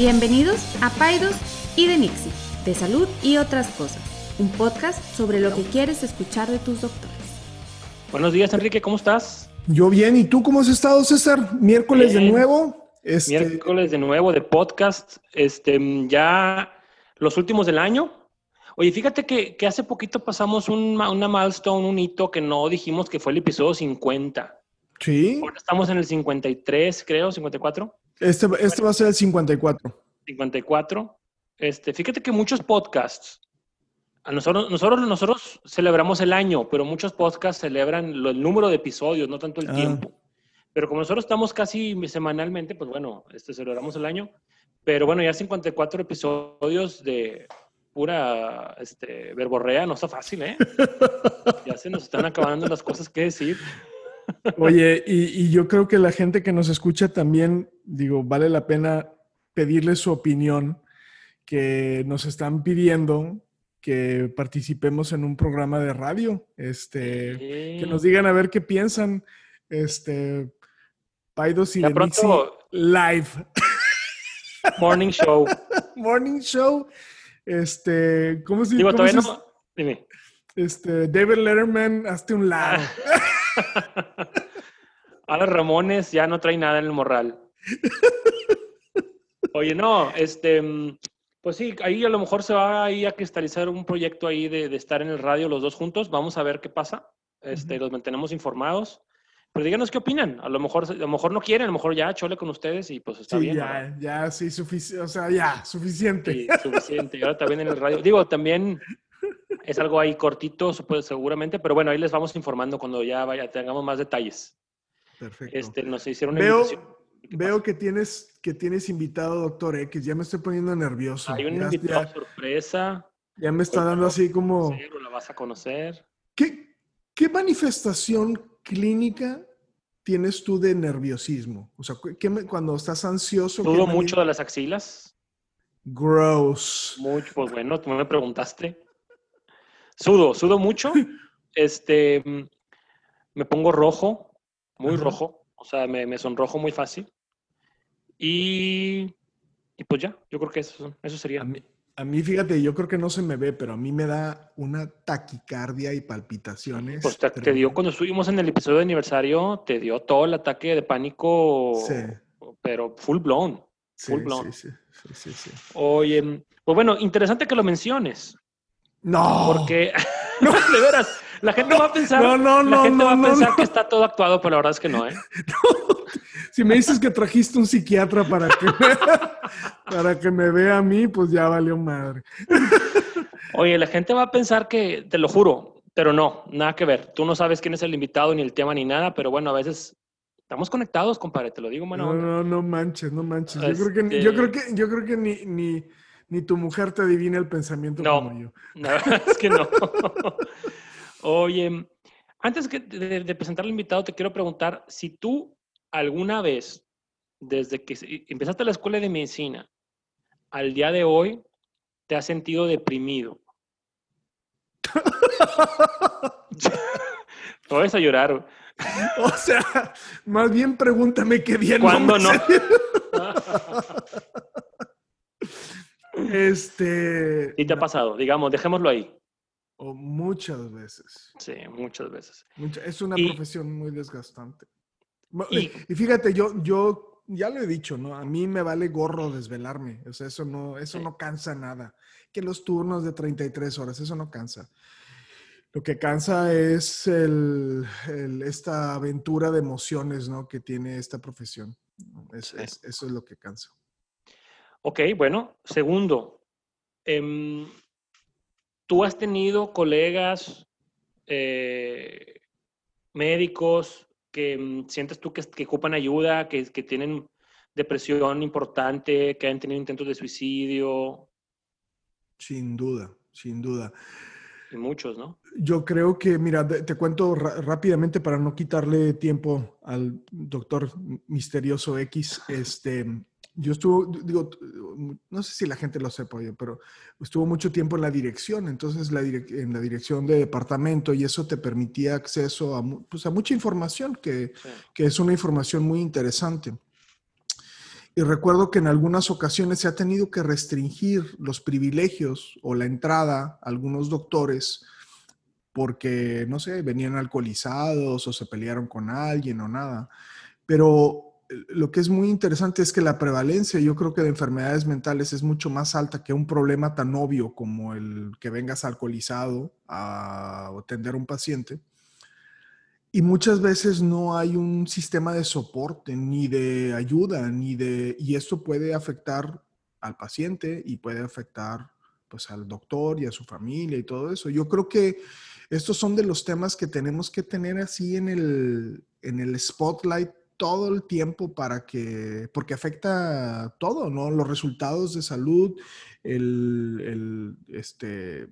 Bienvenidos a Paidos y de Nixie, de salud y otras cosas, un podcast sobre lo que quieres escuchar de tus doctores. Buenos días, Enrique, ¿cómo estás? Yo bien, ¿y tú cómo has estado, César? Miércoles de nuevo. Este... Miércoles de nuevo de podcast, este, ya los últimos del año. Oye, fíjate que, hace poquito pasamos un, una milestone, un hito que no dijimos que fue el episodio 50. Sí. Ahora estamos en el 53, creo, 54. Este, este va a ser el 54. 54. Este, fíjate que muchos podcasts, a nosotros, nosotros, nosotros celebramos el año, pero muchos podcasts celebran el número de episodios, no tanto el ah. tiempo. Pero como nosotros estamos casi semanalmente, pues bueno, este, celebramos el año. Pero bueno, ya 54 episodios de pura este, verborrea no está fácil, ¿eh? ya se nos están acabando las cosas que decir. Oye, y, yo creo que la gente que nos escucha también, digo, vale la pena pedirle su opinión, que nos están pidiendo que participemos en un programa de radio, este, que nos digan a ver qué piensan, este, Paidos y pronto, live. Morning show. Morning show. Este, ¿cómo se Digo, todavía no. Dime. Este, David Letterman, hazte un lado. Ahora Ramones ya no trae nada en el morral. Oye, no, este, pues sí, ahí a lo mejor se va ahí a cristalizar un proyecto ahí de, estar en el radio los dos juntos. Vamos a ver qué pasa. Este, Los mantenemos informados. Pero díganos qué opinan. A lo mejor, a lo mejor no quieren, a lo mejor ya chole con ustedes y pues está bien. Ya, ya, sí, suficiente. O sea, ya, suficiente. Sí, suficiente. Y ahora también en el radio. Digo, también es algo ahí cortito, seguramente, pero bueno, ahí les vamos informando cuando ya vaya, tengamos más detalles. Perfecto. Este, nos hicieron una veo, Veo que tienes, que tienes invitado, doctor X. Ya me estoy poniendo nervioso. Hay un invitado sorpresa. Ya me está dando así como. la vas a conocer. ¿Qué, ¿Qué manifestación clínica tienes tú de nerviosismo? O sea, cuando estás ansioso... ¿Sudo mucho de las axilas? Gross. Mucho, pues bueno, tú me preguntaste. Sudo, sudo mucho. Este, me pongo rojo, muy rojo. O sea, me, sonrojo muy fácil. Y, y, pues ya, yo creo que eso, eso sería. A mí, fíjate, yo creo que no se me ve, pero a mí me da una taquicardia y palpitaciones. Pues te, dio, cuando estuvimos en el episodio de aniversario, te dio todo el ataque de pánico, pero full blown. Full blown. Sí, sí, sí, Oye, pues bueno, interesante que lo menciones. No. Porque, no, de veras, la gente va a pensar, no, no, la gente va a pensar que está todo actuado, pero la verdad es que no, ¿eh? Si me dices que trajiste un psiquiatra para que, para que me vea a mí, pues ya valió madre. Oye, la gente va a pensar que, te lo juro, pero no, nada que ver. Tú no sabes quién es el invitado, ni el tema, ni nada, pero bueno, a veces estamos conectados, compadre, te lo digo, mano. No, no, no manches, no manches. Yo creo que, yo creo que, yo creo que ni, ni, ni tu mujer te adivina el pensamiento no, como yo. No, es que no. Oye, antes de, presentar al invitado, te quiero preguntar si tú alguna vez, desde que empezaste la escuela de medicina al día de hoy, te has sentido deprimido. Te vas a llorar. O sea, más bien pregúntame qué bien. ¿Cuándo no? este. ¿Y te ha pasado? Digamos, dejémoslo ahí. O muchas veces. Sí, muchas veces. es una profesión muy desgastante. Y, fíjate, yo, yo ya lo he dicho, ¿no? A mí me vale gorro desvelarme. O sea, eso no, eso no cansa nada. Que los turnos de 33 horas, eso no cansa. Lo que cansa es el, esta aventura de emociones, ¿no? Que tiene esta profesión. eso es lo que cansa. Ok, bueno. Segundo, em, ¿tú has tenido colegas eh, médicos que mm, sientes tú que, ocupan ayuda, que, tienen depresión importante, que han tenido intentos de suicidio? Sin duda, sin duda. Y muchos, ¿no? Yo creo que, mira, te cuento rápidamente para no quitarle tiempo al doctor misterioso X. Este, yo estuve, digo, no sé si la gente lo sepa, pero estuvo mucho tiempo en la dirección, entonces la en la dirección de departamento y eso te permitía acceso a, pues, a mucha información, que, que, es una información muy interesante. Y recuerdo que en algunas ocasiones se ha tenido que restringir los privilegios o la entrada a algunos doctores porque, no sé, venían alcoholizados o se pelearon con alguien o nada. Pero lo que es muy interesante es que la prevalencia, yo creo que de enfermedades mentales es mucho más alta que un problema tan obvio como el que vengas alcoholizado a atender a un paciente. Y muchas veces no hay un sistema de soporte, ni de ayuda, ni de... Y esto puede afectar al paciente y puede afectar pues al doctor y a su familia y todo eso. Yo creo que estos son de los temas que tenemos que tener así en el, en el spotlight todo el tiempo para que, porque afecta todo, ¿no? Los resultados de salud, el, el este,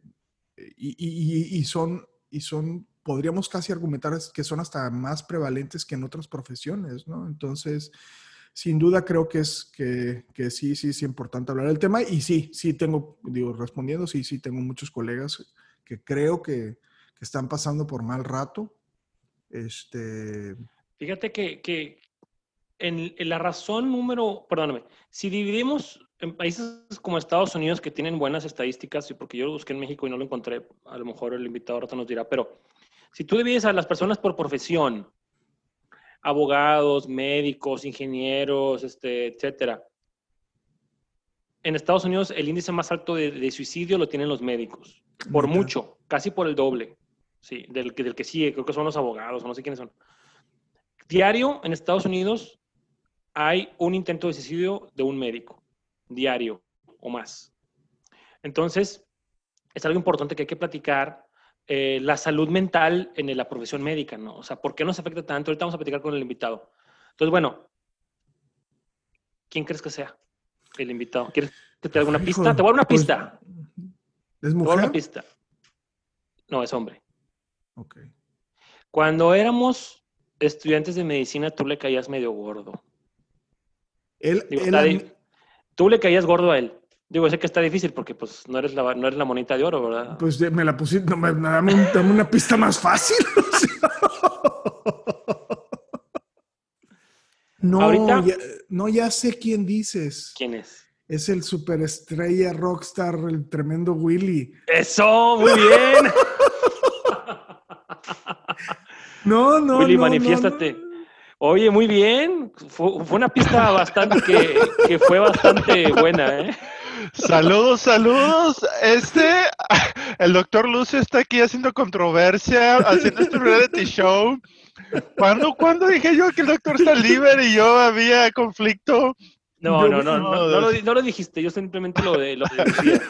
y, y, son, y son, podríamos casi argumentar que son hasta más prevalentes que en otras profesiones, ¿no? Entonces, sin duda creo que es que, que, sí, sí es importante hablar del tema y sí, sí tengo, digo, respondiendo, sí, sí tengo muchos colegas que creo que, que están pasando por mal rato. Este, Fíjate que, en, la razón número, perdóname, si dividimos en países como Estados Unidos que tienen buenas estadísticas, y porque yo lo busqué en México y no lo encontré, a lo mejor el invitado ahorita nos dirá, pero si tú divides a las personas por profesión, abogados, médicos, ingenieros, este, etcétera, en Estados Unidos el índice más alto de, suicidio lo tienen los médicos, por mucho, casi por el doble, sí, del, del que sigue, creo que son los abogados, no sé quiénes son. Diario en Estados Unidos hay un intento de suicidio de un médico, diario o más. Entonces, es algo importante que hay que platicar. Eh, la salud mental en la profesión médica, ¿no? O sea, ¿por qué nos afecta tanto? Ahorita vamos a platicar con el invitado. Entonces, bueno, ¿quién crees que sea el invitado? ¿Quieres que te dé alguna pista? Te voy a dar una pues, pista. ¿Es mujer? Te voy a dar una pista. No, es hombre. Ok. Cuando éramos estudiantes de medicina, tú le caías medio gordo. Él, Tú le caías gordo a él. Digo, sé que está difícil porque pues no eres la, no eres la monita de oro, ¿verdad? Pues me la pusiste, dame, una pista más fácil. no, ya, no, ya sé quién dices. ¿Quién es? Es el superestrella rockstar, el tremendo Willy. Eso, muy bien. No, no. Willy, manifiéstate. Oye, muy bien. Fue, una pista bastante que, fue bastante buena, ¿eh? Saludos, saludos. Este, el doctor Lucio está aquí haciendo controversia, haciendo este reality show. ¿Cuándo, ¿Cuándo dije yo que el doctor está libre y yo había conflicto? No, no, no, no, lo, dijiste, yo simplemente lo, de, lo decía.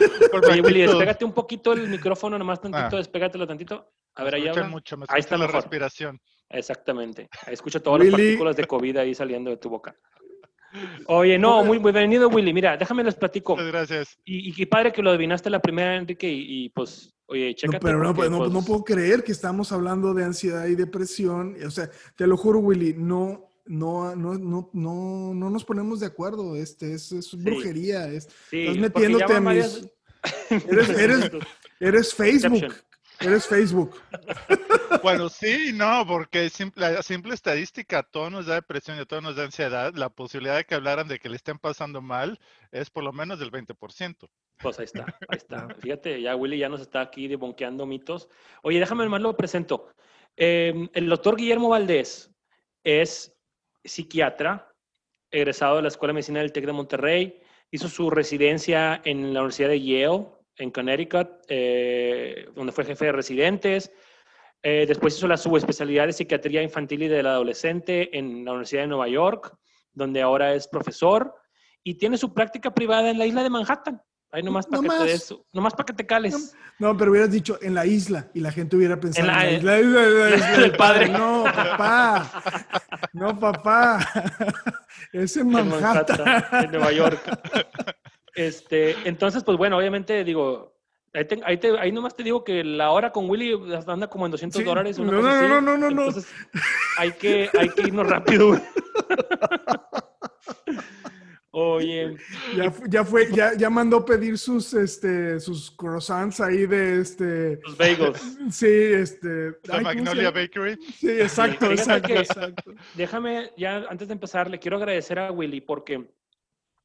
Oye, Willy, despégate un poquito el micrófono, nomás tantito, ah. despégatelo tantito. A ver, ahí mucho, ahí está la respiración. Exactamente. Escucha todas las partículas de COVID ahí saliendo de tu boca. Oye, no, muy bienvenido, Willy. Mira, déjame les platico. Muchas gracias. Y, qué padre que lo adivinaste la primera, Enrique, y, pues, oye, chécate. pero no, pues, no, puedo creer que estamos hablando de ansiedad y depresión. O sea, te lo juro, Willy, no, no, no, no, no, no nos ponemos de acuerdo. Este es, brujería. Es, estás metiéndote a mis. Eres, eres, eres Facebook. Eres Facebook. Bueno, sí, no, porque simple, la simple estadística, todo nos da depresión y a todos nos da ansiedad. La posibilidad de que hablaran de que le estén pasando mal es por lo menos del 20%. Pues ahí está, ahí está. Fíjate, ya Willy ya nos está aquí debonqueando mitos. Oye, déjame más lo presento. Em, el doctor Guillermo Valdés es psiquiatra, egresado de la Escuela de Medicina del TEC de Monterrey, hizo su residencia en la Universidad de Yale, en Connecticut, eh, donde fue jefe de residentes. Eh, después hizo la subespecialidad de psiquiatría infantil y del adolescente en la Universidad de Nueva York, donde ahora es profesor y tiene su práctica privada en la isla de Manhattan. Ahí nomás para que te nomás para que te cales. No, pero hubieras dicho en la isla y la gente hubiera pensado en la, isla, del padre. No, papá. No, papá. Es en Manhattan. En, Manhattan, en Nueva York. Este, entonces, pues bueno, obviamente digo, ahí, ahí, te, ahí, nomás te digo que la hora con Willy anda como en 200 dólares. No, no, no, no, no, no, hay que, hay que irnos rápido. Oye. Ya, ya, fue, ya, ya mandó pedir sus, este, sus croissants ahí de este. Sus bagels. Sí, este. La Magnolia Bakery. Sí, exacto, exacto, exacto. Déjame, ya antes de empezar, le quiero agradecer a Willy porque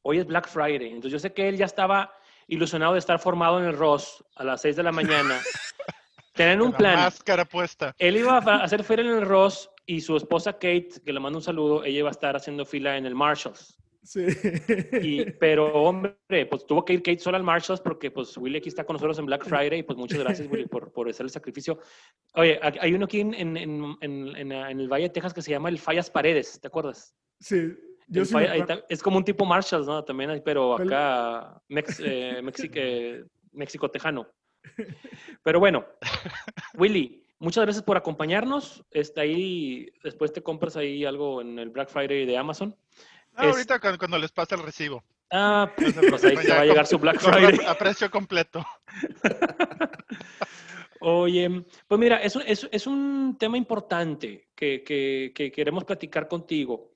hoy es Black Friday. Entonces yo sé que él ya estaba ilusionado de estar formado en el Ross a las 6 de la mañana. Tener un plan. máscara puesta. Él iba a hacer fila en el Ross y su esposa Kate, que le mando un saludo, ella iba a estar haciendo fila en el Marshalls. Sí. Y, pero, hombre, pues tuvo que ir Kate sola al Marshalls porque, pues, Willy aquí está con nosotros en Black Friday y, pues, muchas gracias, Willy, por, por hacer el sacrificio. Oye, hay uno aquí en, en, en, en, el Valle de Texas que se llama el Fallas Paredes, ¿te acuerdas? Sí. Yo sí es como un tipo Marshalls, ¿no? También, pero acá, Mex, eh, México tejano. Pero bueno, Willy, muchas gracias por acompañarnos. Está ahí, después te compras ahí algo en el Black Friday de Amazon. Ah, ahorita cuando, les pasa el recibo. Ah, pues, pues ahí te va a llegar su Black Friday. A precio completo. Oye, pues mira, es, es, es un tema importante que, que, que, queremos platicar contigo,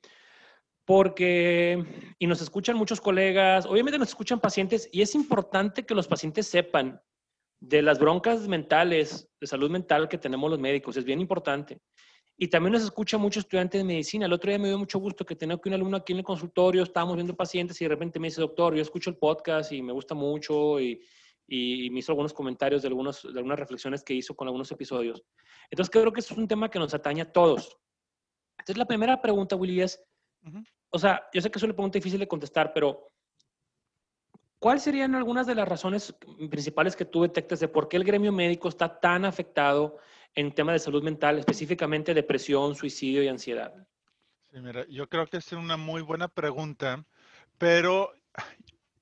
porque, y nos escuchan muchos colegas, obviamente nos escuchan pacientes, y es importante que los pacientes sepan de las broncas mentales, de salud mental que tenemos los médicos, es bien importante. Y también nos escucha mucho estudiante de medicina. El otro día me dio mucho gusto que tenía que un alumno aquí en el consultorio, estábamos viendo pacientes y de repente me dice, doctor, yo escucho el podcast y me gusta mucho y, y, me hizo algunos comentarios de, algunos, de algunas reflexiones que hizo con algunos episodios. Entonces creo que eso es un tema que nos atañe a todos. Entonces la primera pregunta, Willy, es, o sea, yo sé que es una pregunta difícil de contestar, pero ¿cuáles serían algunas de las razones principales que tú detectas de por qué el gremio médico está tan afectado en tema de salud mental, específicamente depresión, suicidio y ansiedad? Sí, mira, yo creo que es una muy buena pregunta, pero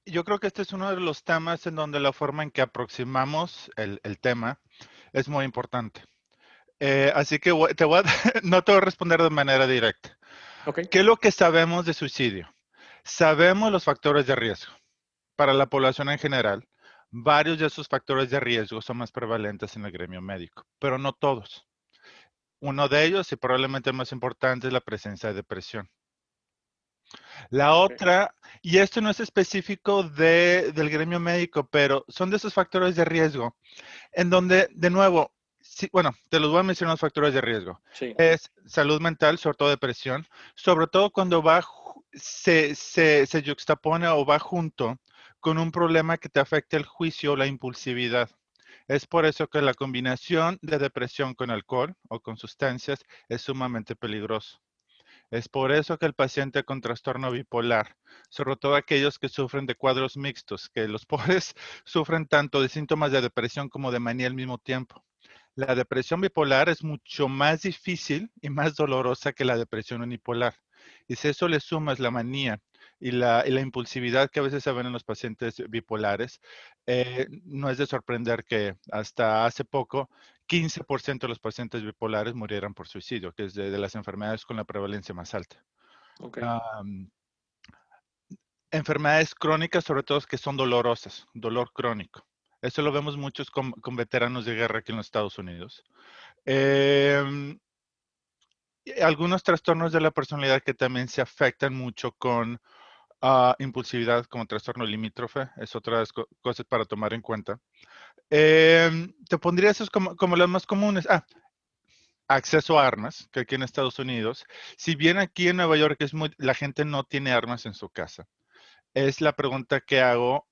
yo creo que este es uno de los temas en donde la forma en que aproximamos el, tema es muy importante. Eh, así que te voy a, no te voy a responder de manera directa. Okay. ¿Qué es lo que sabemos de suicidio? Sabemos los factores de riesgo para la población en general Varios de esos factores de riesgo son más prevalentes en el gremio médico, pero no todos. Uno de ellos, y probablemente el más importante, es la presencia de depresión. La otra, y esto no es específico del gremio médico, pero son de esos factores de riesgo, en donde, de nuevo, bueno, te los voy a mencionar los factores de riesgo. Es salud mental, sobre todo depresión, sobre todo cuando va, se, se, se juxtapone o va junto con un problema que te afecte el juicio o la impulsividad. Es por eso que la combinación de depresión con alcohol o con sustancias es sumamente peligroso. Es por eso que el paciente con trastorno bipolar, sobre todo aquellos que sufren de cuadros mixtos, que los pobres sufren tanto de síntomas de depresión como de manía al mismo tiempo. La depresión bipolar es mucho más difícil y más dolorosa que la depresión unipolar. Y si eso le sumas la manía y la, impulsividad que a veces se ven en los pacientes bipolares, eh, no es de sorprender que hasta hace poco 15% de los pacientes bipolares murieran por suicidio, que es de, las enfermedades con la prevalencia más alta. enfermedades crónicas, sobre todo que son dolorosas, dolor crónico. Eso lo vemos muchos con, veteranos de guerra aquí en los Estados Unidos. Em, algunos trastornos de la personalidad que también se afectan mucho con impulsividad como trastorno limítrofe, es otra cosas para tomar en cuenta. Em, te pondría esos como, como las más comunes. Ah, acceso a armas, que aquí en Estados Unidos, si bien aquí en Nueva York es muy, la gente no tiene armas en su casa, es la pregunta que hago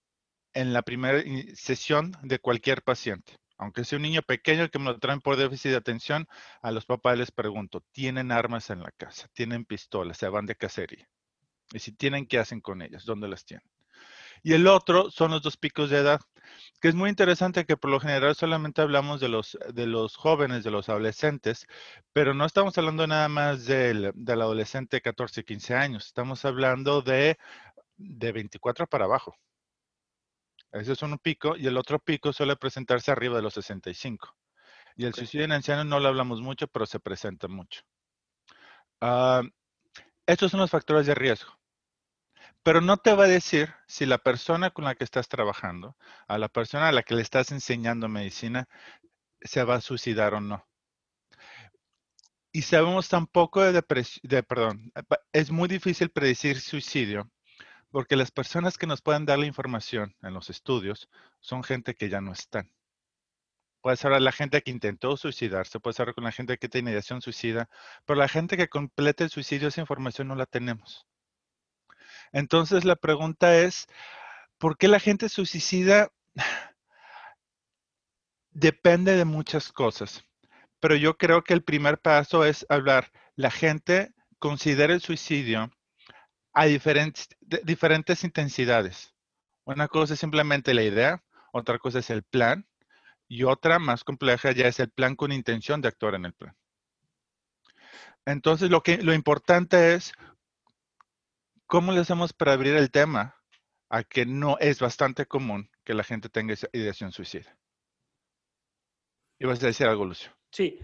en la primera sesión de cualquier paciente. Aunque sea un niño pequeño que me lo traen por déficit de atención, a los papás les pregunto, ¿tienen armas en la casa? ¿Tienen pistolas? ¿Se van de cacería? Y si tienen, ¿qué hacen con ellas? ¿Dónde las tienen? Y el otro son los dos picos de edad, que es muy interesante que por lo general solamente hablamos de los, de los jóvenes, de los adolescentes, pero no estamos hablando nada más del, del adolescente de 14, 15 años, estamos hablando de, de 24 para abajo. Ese es un pico y el otro pico suele presentarse arriba de los 65. Y el suicidio en ancianos no lo hablamos mucho, pero se presenta mucho. Ah, estos son los factores de riesgo pero no te va a decir si la persona con la que estás trabajando, a la persona a la que le estás enseñando medicina, se va a suicidar o no. Y sabemos tampoco de de, perdón, es muy difícil predecir suicidio porque las personas que nos pueden dar la información en los estudios son gente que ya no están. Puede ser la gente que intentó suicidarse, puede ser con la gente que tiene ideación suicida, pero la gente que completa el suicidio, esa información no la tenemos. Entonces la pregunta es, ¿por qué la gente suicida? Depende de muchas cosas, pero yo creo que el primer paso es hablar, la gente considera el suicidio a diferentes, intensidades. Una cosa es simplemente la idea, otra cosa es el plan y otra más compleja ya es el plan con intención de actuar en el plan. Entonces, lo, que, lo importante es cómo le hacemos para abrir el tema a que no es bastante común que la gente tenga esa ideación suicida. ¿Ibas a decir algo, Lucio? Sí,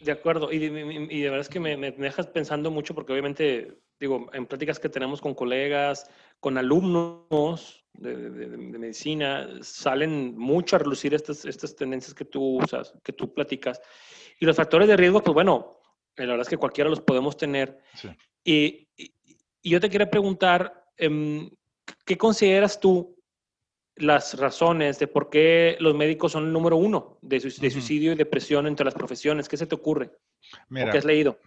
de acuerdo. Y, de verdad es que me, me, dejas pensando mucho porque obviamente, digo, en pláticas que tenemos con colegas, con alumnos de, de, medicina, salen mucho a relucir estas, estas tendencias que tú usas, que tú platicas. Y los factores de riesgo, pues bueno, la verdad es que cualquiera los podemos tener. Y, yo te quiero preguntar, em, ¿qué consideras tú las razones de por qué los médicos son el número uno de, suicidio y depresión entre las profesiones? ¿Qué se te ocurre? Mira, ¿O qué has leído?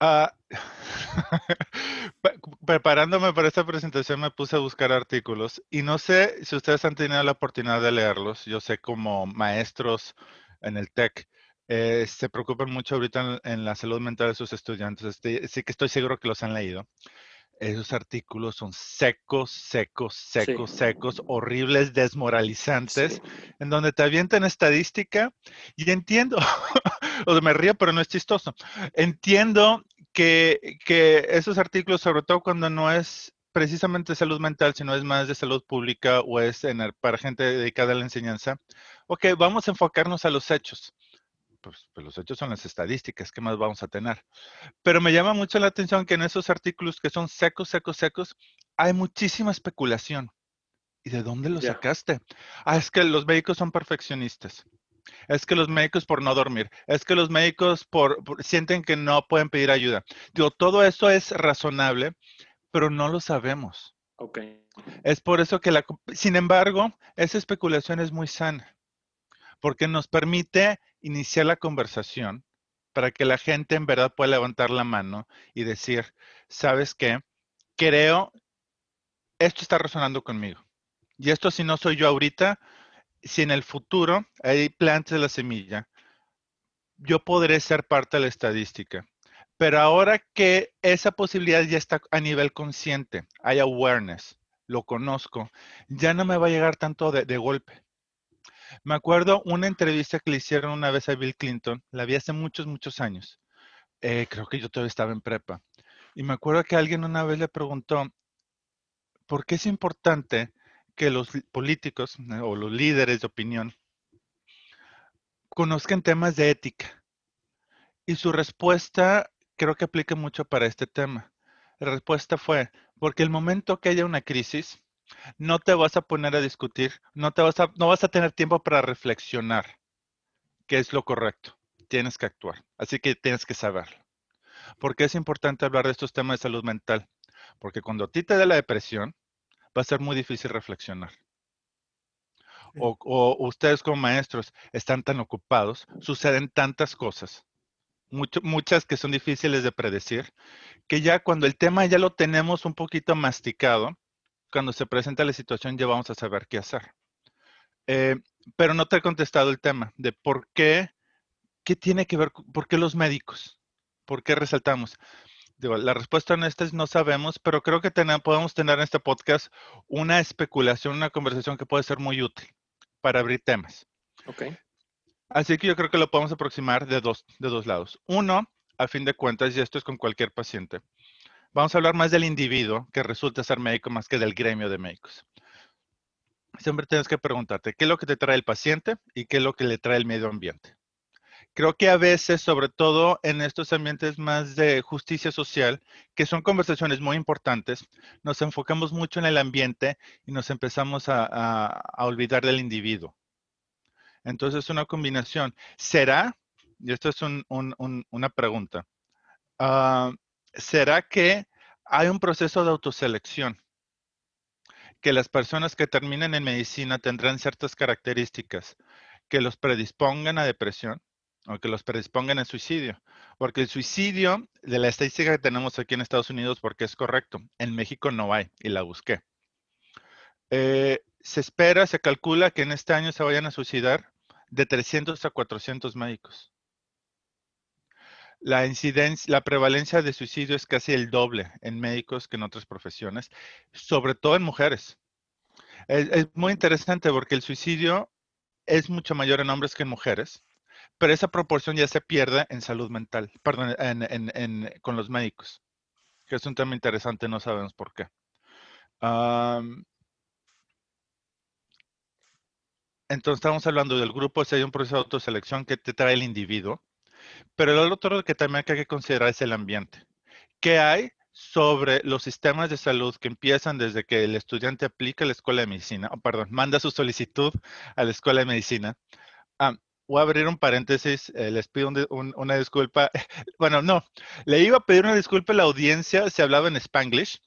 Ah, preparándome para esta presentación me puse a buscar artículos y no sé si ustedes han tenido la oportunidad de leerlos. Yo sé como maestros en el TEC eh, se preocupan mucho ahorita en, la salud mental de sus estudiantes. Este, sí que estoy seguro que los han leído. Esos artículos son secos, secos, secos, secos, horribles, desmoralizantes, en donde te avientan estadística y entiendo, o me río, pero no es chistoso. Entiendo que, que esos artículos, sobre todo cuando no es precisamente salud mental, sino es más de salud pública o es en para gente dedicada a la enseñanza, ok, vamos a enfocarnos a los hechos pues, pues, los hechos son las estadísticas, ¿qué más vamos a tener? Pero me llama mucho la atención que en esos artículos que son secos, secos, secos, hay muchísima especulación. ¿Y de dónde lo sacaste? Ah, es que los médicos son perfeccionistas. Es que los médicos por no dormir. Es que los médicos por, sienten que no pueden pedir ayuda. Digo, todo eso es razonable, pero no lo sabemos. Ok. Es por eso que la... Sin embargo, esa especulación es muy sana porque nos permite iniciar la conversación para que la gente en verdad pueda levantar la mano y decir, ¿sabes qué? Creo, esto está resonando conmigo. Y esto si no soy yo ahorita, si en el futuro hay plantas de la semilla, yo podré ser parte de la estadística. Pero ahora que esa posibilidad ya está a nivel consciente, hay awareness, lo conozco, ya no me va a llegar tanto de, de golpe. Me acuerdo una entrevista que le hicieron una vez a Bill Clinton, la vi hace muchos, muchos años. Eh, creo que yo todavía estaba en prepa. Y me acuerdo que alguien una vez le preguntó, ¿por qué es importante que los políticos eh, o los líderes de opinión conozcan temas de ética? Y su respuesta creo que aplica mucho para este tema. La respuesta fue, porque el momento que haya una crisis, no te vas a poner a discutir, no, te vas a, no vas a tener tiempo para reflexionar qué es lo correcto. Tienes que actuar. Así que tienes que saberlo. ¿Por qué es importante hablar de estos temas de salud mental? Porque cuando a ti te da la depresión, va a ser muy difícil reflexionar. O, o, ustedes como maestros están tan ocupados, suceden tantas cosas, muchas que son difíciles de predecir, que ya cuando el tema ya lo tenemos un poquito masticado, cuando se presenta la situación ya vamos a saber qué hacer. Eh, pero no te he contestado el tema de por qué, qué tiene que ver, por qué los médicos, por qué resaltamos. la respuesta en esta es no sabemos, pero creo que podemos tener en este podcast una especulación, una conversación que puede ser muy útil para abrir temas. Ok. Así que yo creo que lo podemos aproximar de dos, de dos lados. Uno, a fin de cuentas, y esto es con cualquier paciente, Vamos a hablar más del individuo que resulta ser médico más que del gremio de médicos. Siempre tienes que preguntarte qué es lo que te trae el paciente y qué es lo que le trae el medio ambiente. Creo que a veces, sobre todo en estos ambientes más de justicia social, que son conversaciones muy importantes, nos enfocamos mucho en el ambiente y nos empezamos a, olvidar del individuo. Entonces, una combinación. ¿Será? Y esto es una pregunta. Uh, ¿será que hay un proceso de autoselección? Que las personas que terminen en medicina tendrán ciertas características que los predispongan a depresión o que los predispongan al suicidio. Porque el suicidio, de la estadística que tenemos aquí en Estados Unidos, porque es correcto, en México no hay, y la busqué. Eh, se espera, se calcula que en este año se vayan a suicidar de 300 a 400 médicos. La incidencia, la prevalencia de suicidio es casi el doble en médicos que en otras profesiones, sobre todo en mujeres. Es, muy interesante porque el suicidio es mucho mayor en hombres que en mujeres, pero esa proporción ya se pierde en salud mental, perdón, con los médicos, que es un tema interesante, no sabemos por qué. entonces estamos hablando del grupo, si hay un proceso de autoselección que te trae el individuo, pero el otro que también hay que considerar es el ambiente. ¿Qué hay sobre los sistemas de salud que empiezan desde que el estudiante aplica a la escuela de medicina, o perdón, manda su solicitud a la escuela de medicina? Ah, voy a abrir un paréntesis, eh, les pido una disculpa. Bueno, no, le iba a pedir una disculpa a la audiencia si hablaba en Spanglish,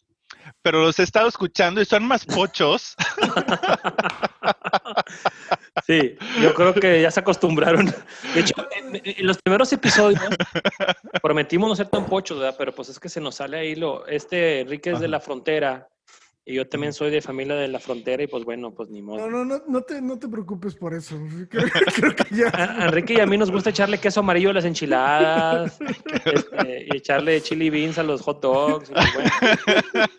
pero los he estado escuchando y son más pochos. Sí, yo creo que ya se acostumbraron. De hecho, en, los primeros episodios prometimos no ser tan pochos, ¿verdad? Pero pues es que se nos sale ahí lo. Este Enrique es de la frontera y yo también soy de familia de la frontera y pues bueno, pues ni modo. No, no, no, no te, no te preocupes por eso. Enrique y a mí nos gusta echarle queso amarillo a las enchiladas este, y echarle chili beans a los hot dogs. Y pues, bueno.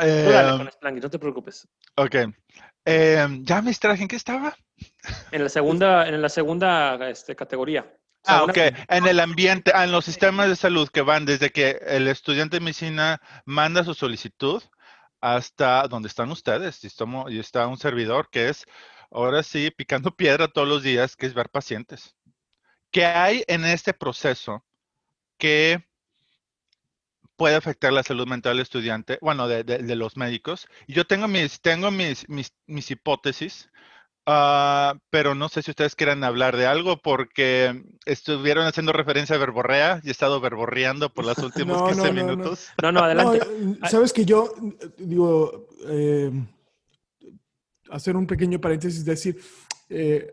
Eh, no te preocupes. Ok. Eh, ya me extraje, ¿en qué estaba? En la segunda, en la segunda este, categoría. Ah, ok. En el ambiente, ah, en los sistemas de salud que van desde que el estudiante de medicina manda su solicitud hasta donde están ustedes. Y, está un servidor que es, ahora sí, picando piedra todos los días, que es ver pacientes. ¿Qué hay en este proceso que puede afectar la salud mental del estudiante, bueno, de, los médicos. Y yo tengo mis, tengo mis, mis, hipótesis, ah, pero no sé si ustedes quieran hablar de algo porque estuvieron haciendo referencia a verborrea y he estado verborreando por los últimos 15 minutos. No, no, adelante. Sabes que yo, digo, eh, hacer un pequeño paréntesis, decir, eh,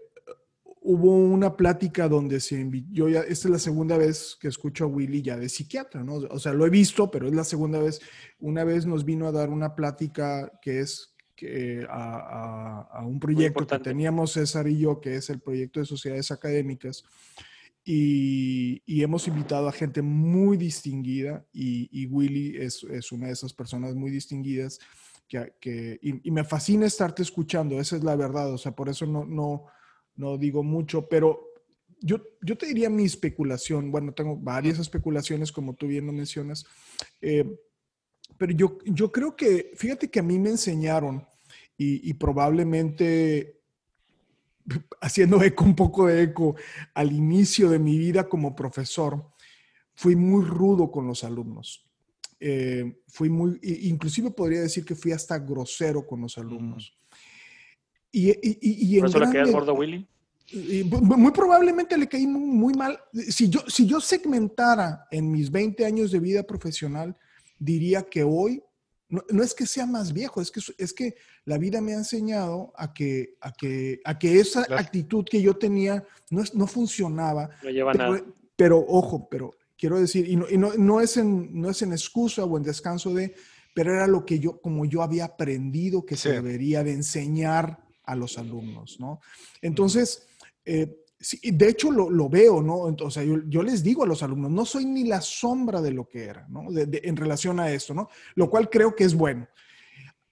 hubo una plática donde se yo ya, esta es la segunda vez que escucho a Willy ya de psiquiatra, ¿no? O sea, lo he visto, pero es la segunda vez. Una vez nos vino a dar una plática que es que, a, un proyecto que teníamos César y yo, que es el proyecto de sociedades académicas, y, hemos invitado a gente muy distinguida, y, Willy es, es, una de esas personas muy distinguidas, que, que y, y, me fascina estarte escuchando, esa es la verdad, o sea, por eso no, no no digo mucho, pero yo, yo te diría mi especulación, bueno, tengo varias especulaciones como tú bien lo mencionas, eh, pero yo, yo creo que, fíjate que a mí me enseñaron y, probablemente haciendo eco, un poco de eco, al inicio de mi vida como profesor, fui muy rudo con los alumnos. Eh, fui muy, inclusive podría decir que fui hasta grosero con los alumnos. Y, y, ¿Por eso le queda gordo Willy? muy probablemente le caí muy, mal. Si yo, si yo segmentara en mis 20 años de vida profesional, diría que hoy, no, es que sea más viejo, es que, es que la vida me ha enseñado a que, a que, a que esa actitud que yo tenía no, no funcionaba. No lleva pero, nada. Pero ojo, pero quiero decir, y, no, y no, no, es en, no es en excusa o en descanso de, pero era lo que yo, como yo había aprendido que se debería de enseñar a los alumnos, ¿no? Entonces, eh, de hecho lo, veo, ¿no? Entonces, yo, les digo a los alumnos, no soy ni la sombra de lo que era, ¿no? en relación a esto, ¿no? Lo cual creo que es bueno.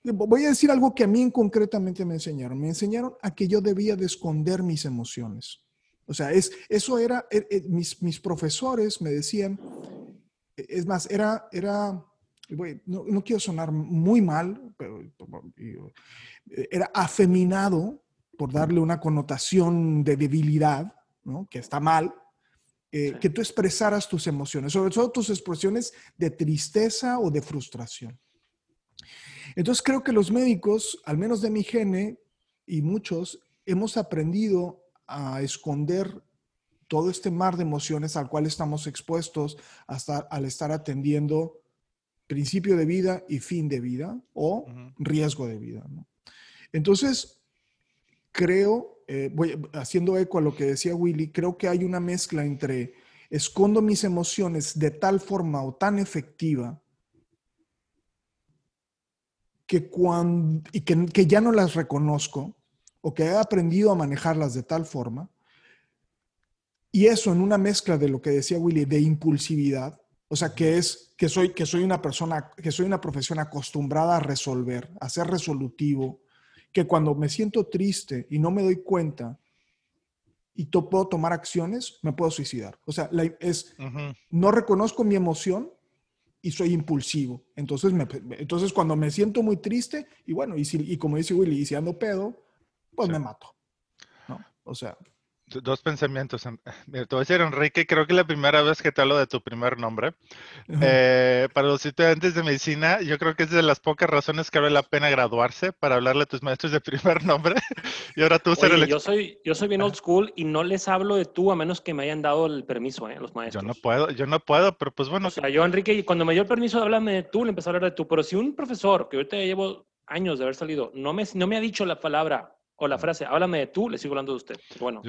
Voy a decir algo que a mí concretamente me enseñaron. Me enseñaron a que yo debía de esconder mis emociones. O sea, es, eso era, eh, eh, mis, mis profesores me decían, es más, era, era no, no, quiero sonar muy mal, pero era afeminado, por darle una connotación de debilidad, ¿no? que está mal, eh, que tú expresaras tus emociones, sobre todo tus expresiones de tristeza o de frustración. Entonces creo que los médicos, al menos de mi gene y muchos, hemos aprendido a esconder todo este mar de emociones al cual estamos expuestos hasta al estar atendiendo principio de vida y fin de vida o riesgo de vida. Entonces, creo, eh, voy haciendo eco a lo que decía Willy, creo que hay una mezcla entre escondo mis emociones de tal forma o tan efectiva que cuando, y que, que ya no las reconozco o que he aprendido a manejarlas de tal forma, y eso en una mezcla de lo que decía Willy, de impulsividad, o sea, que es que soy, que soy una persona, que soy una profesión acostumbrada a resolver, a ser resolutivo, que cuando me siento triste y no me doy cuenta y puedo tomar acciones, me puedo suicidar. O sea, es, no reconozco mi emoción y soy impulsivo. Entonces, me, entonces cuando me siento muy triste, y bueno, y, si, y como dice Willy, y si ando pedo, pues me mato. ¿no? O sea, dos pensamientos. Mira, te voy a decir, Enrique, creo que la primera vez que te hablo de tu primer nombre. Eh, para los estudiantes de medicina, yo creo que es de las pocas razones que vale la pena graduarse para hablarle a tus maestros de primer nombre. y ahora tú ser el... Yo soy, yo soy bien old school y no les hablo de tú a menos que me hayan dado el permiso, ¿eh? Los maestros. Yo no puedo, yo no puedo, pero pues bueno. O sea, yo, Enrique, cuando me dio el permiso de hablarme de tú, le empecé a hablar de tú. Pero si un profesor, que ahorita llevo años de haber salido, no me, no me ha dicho la palabra o la frase, háblame de tú, le sigo hablando de usted. Bueno.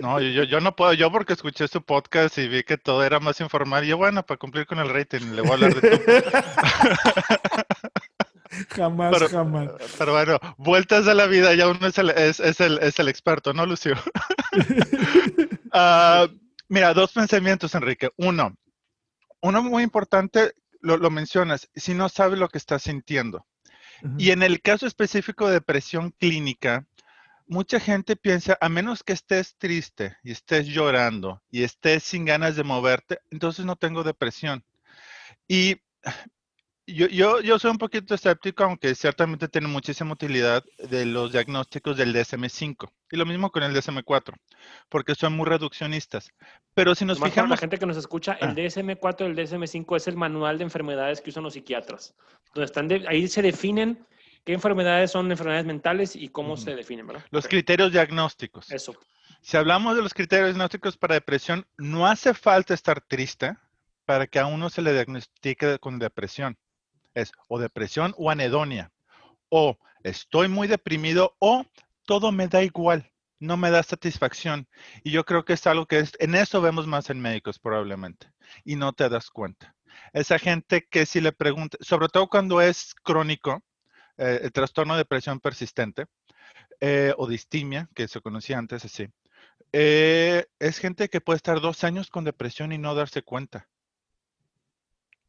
no, yo, yo no puedo, yo porque escuché su podcast y vi que todo era más informal, y yo, bueno, para cumplir con el rating, le voy a hablar de tú. jamás, jamás. Pero bueno, vueltas de la vida, ya uno es el, es, es el, es el experto, ¿no, Lucio? uh, mira, dos pensamientos, Enrique. Uno, uno muy importante, lo, lo mencionas, si no sabe lo que está sintiendo. Y en el caso específico de depresión clínica, mucha gente piensa, a menos que estés triste y estés llorando y estés sin ganas de moverte, entonces no tengo depresión. Y yo, yo, yo, soy un poquito escéptico, aunque ciertamente tiene muchísima utilidad de los diagnósticos del DSM-5. Y lo mismo con el DSM-4, porque son muy reduccionistas. Pero si nos fijamos... la gente que nos escucha, el ah. DSM-4 y el DSM-5 es el manual de enfermedades que usan los psiquiatras. Donde están ahí se definen qué enfermedades son enfermedades mentales y cómo se definen, ¿verdad? Los criterios diagnósticos. Eso. Si hablamos de los criterios diagnósticos para depresión, no hace falta estar triste para que a uno se le diagnostique con depresión. Es o depresión o anedonia. O estoy muy deprimido o todo me da igual, no me da satisfacción. Y yo creo que es algo que es, en eso vemos más en médicos probablemente. Y no te das cuenta. Esa gente que si le pregunta, sobre todo cuando es crónico, eh, el trastorno de depresión persistente eh, o distimia, que se conocía antes así, eh, es gente que puede estar dos años con depresión y no darse cuenta.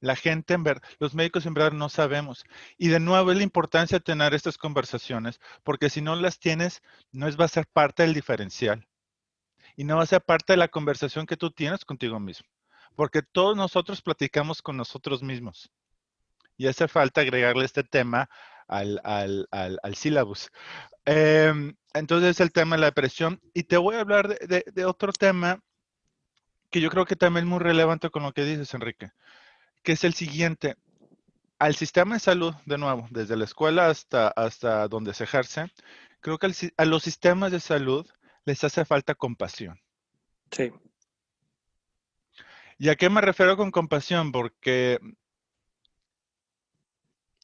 La gente, en verdad, los médicos en verdad no sabemos. Y de nuevo es la importancia de tener estas conversaciones, porque si no las tienes, no es, va a ser parte del diferencial. Y no va a ser parte de la conversación que tú tienes contigo mismo. Porque todos nosotros platicamos con nosotros mismos. Y hace falta agregarle este tema al, al, al, sílabus. Em, entonces, el tema de la depresión. Y te voy a hablar de, de otro tema que yo creo que también es muy relevante con lo que dices, Enrique que es el siguiente. Al sistema de salud, de nuevo, desde la escuela hasta, hasta donde se ejerce, creo que a los sistemas de salud les hace falta compasión. Sí. ¿Y a qué me refiero con compasión? Porque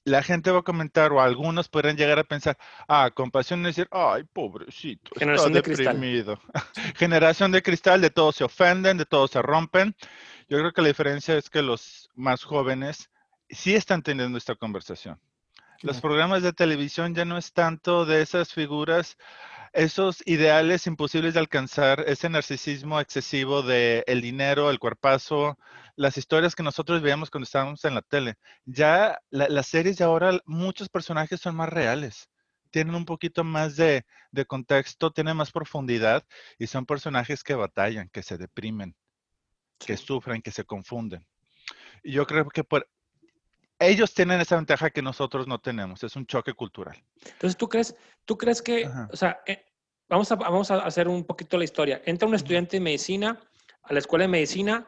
la gente va a comentar o algunos podrían llegar a pensar, ah, compasión es decir, ay, pobrecito, Generación está deprimido. Generación de cristal, de todos se ofenden, de todos se rompen. Yo creo que la diferencia es que los más jóvenes sí están teniendo esta conversación. Los programas de televisión ya no es tanto de esas figuras, esos ideales imposibles de alcanzar, ese narcisismo excesivo de el dinero, el cuerpazo, las historias que nosotros veíamos cuando estábamos en la tele. Ya las series de ahora, muchos personajes son más reales, tienen un poquito más de, de contexto, tienen más profundidad y son personajes que batallan, que se deprimen que sufren, que se confunden. Y yo creo que por, ellos tienen esa ventaja que nosotros no tenemos, es un choque cultural. Entonces, ¿tú crees, tú crees que, o sea, eh, vamos, a, vamos a hacer un poquito la historia. Entra un estudiante de medicina a la escuela de medicina,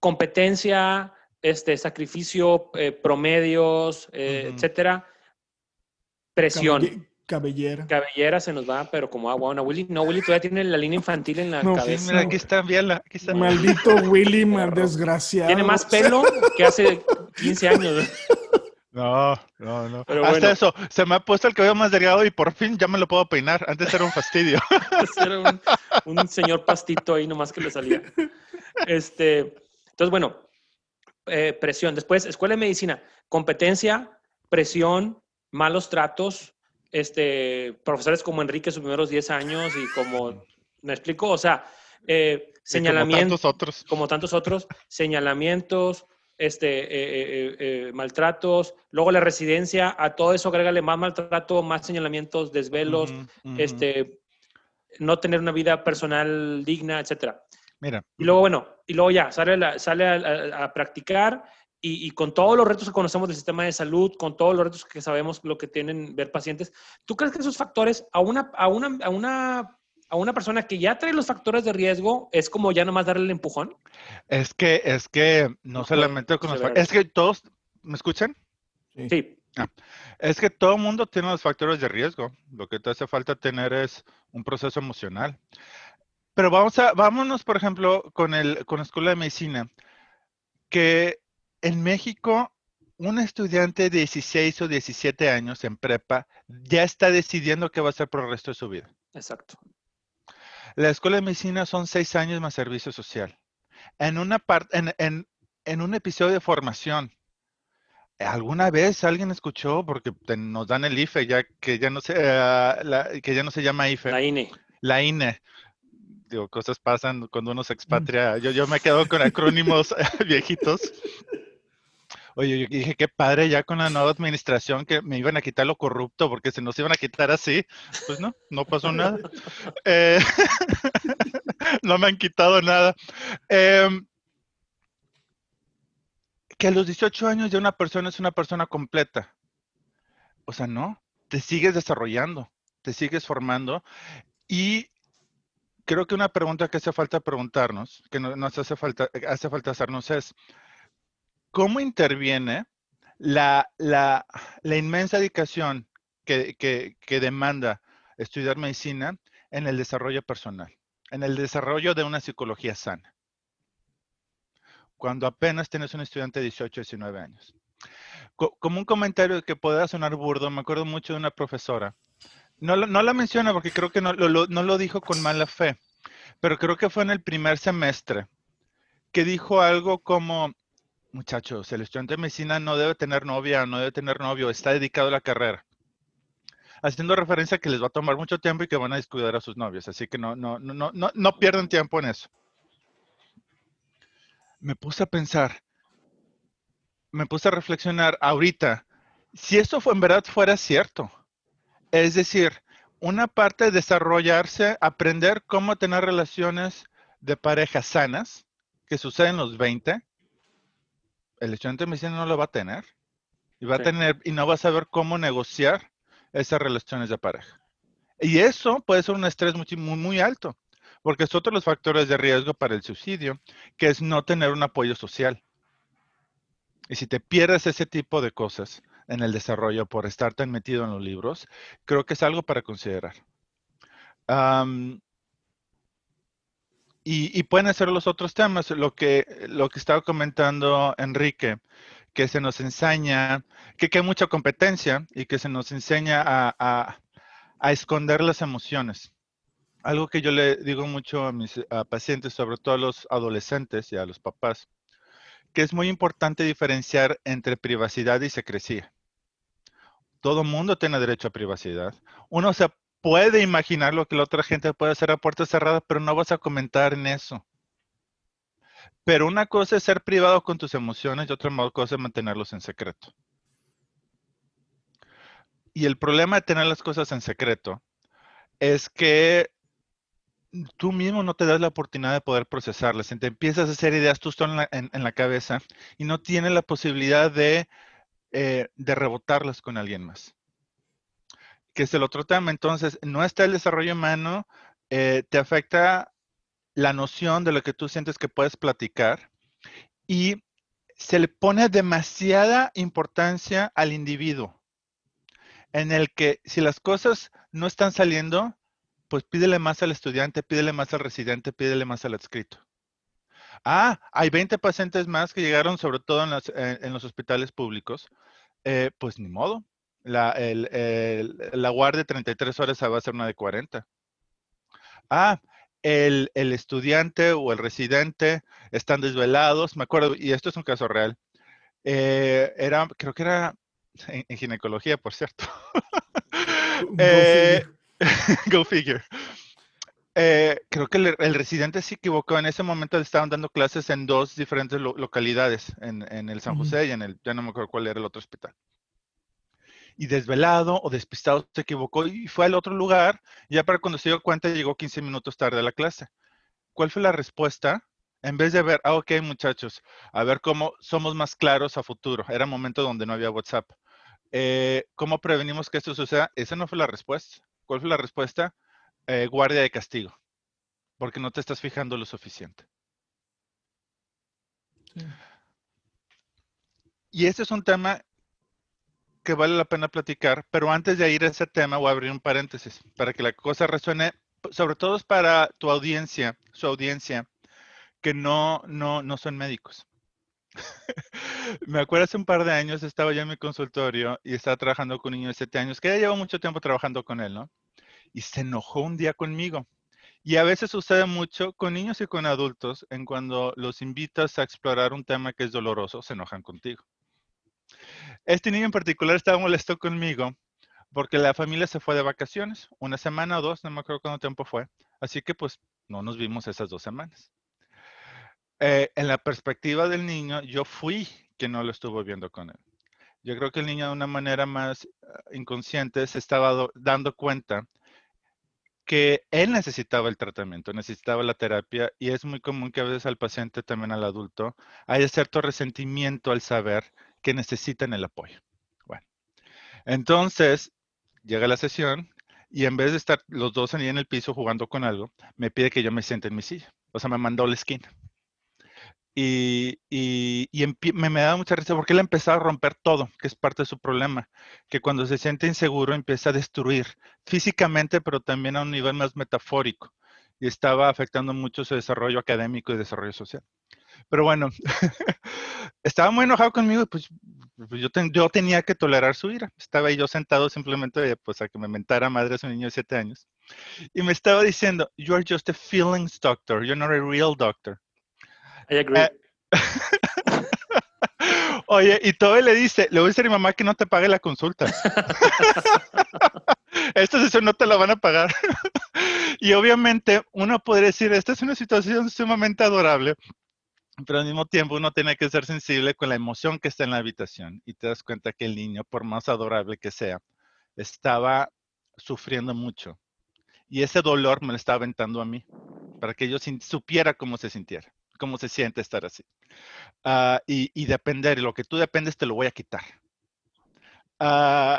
competencia, este, sacrificio, eh, promedios, eh, etcétera, presión. Cabellera. Cabellera se nos va, pero como agua. Bueno, Willy, no, Willy todavía tiene la línea infantil en la cabeza. mira, aquí está, aquí está. Maldito Willy, mal desgraciado. Tiene más pelo que hace 15 años. No, no, no. Hasta eso, se me ha puesto el cabello más delgado y por fin ya me lo puedo peinar. Antes era un fastidio. era un, señor pastito ahí nomás que le salía. Este, entonces, bueno, eh, presión. Después, escuela de medicina, competencia, presión, malos tratos, este, profesores como Enrique sus primeros 10 años y como, ¿me explico? O sea, eh, señalamientos. Como tantos otros. Como tantos otros, señalamientos, este, eh, eh, maltratos, luego la residencia, a todo eso agrégale más maltrato, más señalamientos, desvelos, este, no tener una vida personal digna, etcétera. Mira. Y luego, bueno, y luego ya, sale, sale a, practicar y, con todos los retos que conocemos del sistema de salud, con todos los retos que sabemos lo que tienen ver pacientes, ¿tú crees que esos factores a una, a una, a una a una persona que ya trae los factores de riesgo, es como ya nomás darle el empujón? Es que, es que no, solamente con los factores, es que todos, ¿me escuchan? Sí. Ah, es que todo el mundo tiene los factores de riesgo. Lo que te hace falta tener es un proceso emocional. Pero vamos a, vámonos, por ejemplo, con, el, con la Escuela de Medicina, que en México un estudiante de 16 o 17 años en prepa ya está decidiendo qué va a hacer por el resto de su vida. Exacto. La escuela de medicina son seis años más servicio social. En, una parte, en, un episodio de formación, ¿alguna vez alguien escuchó, porque nos dan el IFE, ya que ya no se, ah, que ya no se llama IFE? La INE. La INE. Digo, cosas pasan cuando uno se expatria. Yo, yo me quedo con acrónimos viejitos. Oye, yo dije, qué padre ya con la nueva administración que me iban a quitar lo corrupto porque se nos iban a quitar así. Pues no, no pasó nada. Eh, no me han quitado nada. Em, que a los 18 años ya una persona es una persona completa. O sea, no, te sigues desarrollando, te sigues formando y creo que una pregunta que hace falta preguntarnos, que nos hace falta, hace falta hacernos es, ¿Cómo interviene la, inmensa dedicación que, demanda estudiar medicina en el desarrollo personal, en el desarrollo de una psicología sana? Cuando apenas tienes un estudiante de 18, 19 años. como un comentario que pueda sonar burdo, me acuerdo mucho de una profesora. No, la menciona porque creo que no lo dijo con mala fe, pero creo que fue en el primer semestre que dijo algo como, Muchachos, el estudiante de medicina no debe tener novia, no debe tener novio, está dedicado a la carrera. Haciendo referencia a que les va a tomar mucho tiempo y que van a descuidar a sus novios. Así que no, no, no, no, no pierden tiempo en eso. Me puse a pensar, me puse a reflexionar ahorita, si esto en verdad fuera cierto. Es decir, una parte de desarrollarse, aprender cómo tener relaciones de pareja sanas, que suceden en los 20, el estudiante de medicina no lo va a tener. Y va a tener, y no va a saber cómo negociar esas relaciones de pareja. Y eso puede ser un estrés muy, muy, muy alto, porque es otro de los factores de riesgo para el suicidio, que es no tener un apoyo social. Y si te pierdes ese tipo de cosas en el desarrollo por estar tan metido en los libros, creo que es algo para considerar. Y, pueden hacer los otros temas, lo que, lo que estaba comentando Enrique, que se nos enseña, que, hay mucha competencia y que se nos enseña a, esconder las emociones. Algo que yo le digo mucho a mis pacientes, sobre todo a los adolescentes y a los papás, que es muy importante diferenciar entre privacidad y secrecía. Todo mundo tiene derecho a privacidad. Uno se puede imaginar lo que la otra gente puede hacer a puerta cerrada, pero no vas a comentar en eso. Pero una cosa es ser privado con tus emociones y otra cosa es mantenerlos en secreto. Y el problema de tener las cosas en secreto es que tú mismo no te das la oportunidad de poder procesarlas. Te empiezas a hacer ideas tú solo en la, cabeza y no tienes la posibilidad de, eh, de rebotarlas con alguien más que es el otro tema. Entonces, no está el desarrollo humano, eh, te afecta la noción de lo que tú sientes que puedes platicar y se le pone demasiada importancia al individuo, en el que si las cosas no están saliendo, pues pídele más al estudiante, pídele más al residente, pídele más al adscrito. Ah, hay 20 pacientes más que llegaron, sobre todo en, en los hospitales públicos, eh, pues ni modo. La, el, la guardia de 33 horas va a ser una de 40. Ah, el, el, estudiante o el residente están desvelados, me acuerdo, y esto es un caso real. Eh, era, creo que era en, ginecología, por cierto. Go, eh, go figure. Eh, creo que el, residente se equivocó. En ese momento estaban dando clases en dos diferentes localidades, en, en, el San José y en el, ya no me acuerdo cuál era el otro hospital. Y desvelado o despistado se equivocó y fue al otro lugar. Ya para cuando se dio cuenta llegó 15 minutos tarde a la clase. ¿Cuál fue la respuesta? En vez de ver, ah, ok muchachos, a ver cómo somos más claros a futuro. Era un momento donde no había WhatsApp. Eh, ¿Cómo prevenimos que esto suceda? Esa no fue la respuesta. ¿Cuál fue la respuesta? Eh, guardia de castigo, porque no te estás fijando lo suficiente. Y este es un tema que vale la pena platicar, pero antes de ir a ese tema voy a abrir un paréntesis para que la cosa resuene, sobre todo es para tu audiencia, su audiencia, que no, no, no son médicos. Me acuerdo hace un par de años estaba yo en mi consultorio y estaba trabajando con un niño de 7 años, que ya llevo mucho tiempo trabajando con él, ¿no? y se enojó un día conmigo. Y a veces sucede mucho con niños y con adultos en cuando los invitas a explorar un tema que es doloroso, se enojan contigo. Este niño en particular estaba molesto conmigo porque la familia se fue de vacaciones, una semana o dos, no me acuerdo cuánto tiempo fue. Así que pues no nos vimos esas dos semanas. Eh, en la perspectiva del niño, yo fui quien no lo estuvo viendo con él. Yo creo que el niño de una manera más ah, inconsciente se estaba dando cuenta que él necesitaba el tratamiento, necesitaba la terapia y es muy común que a veces al paciente, también al adulto, haya cierto resentimiento al saber que necesitan el apoyo. Bueno, entonces llega la sesión y en vez de estar los dos ahí en el piso jugando con algo, me pide que yo me siente en mi silla. O sea, me mandó la esquina. Y, me, me, da mucha risa porque él empezó a romper todo, que es parte de su problema, que cuando se siente inseguro empieza a destruir físicamente, pero también a un nivel más metafórico, y estaba afectando mucho su desarrollo académico y desarrollo social. Pero bueno, estaba muy enojado conmigo y pues, pues yo, yo, tenía que tolerar su ira. Estaba yo sentado simplemente pues a que me mentara madre a su niño de siete años. Y me estaba diciendo, you are just a feelings doctor, you're not a real doctor. Eh, oye, y todo le dice, le voy a decir a mi mamá que no te pague la consulta. Esta sesión no te la van a pagar. y obviamente uno podría decir, esta es una situación sumamente adorable, pero al mismo tiempo uno tiene que ser sensible con la emoción que está en la habitación y te das cuenta que el niño, por más adorable que sea, estaba sufriendo mucho. Y ese dolor me lo estaba aventando a mí, para que yo supiera cómo se sintiera cómo se siente estar así. Ah, y, depender, lo que tú dependes te lo voy a quitar. Uh,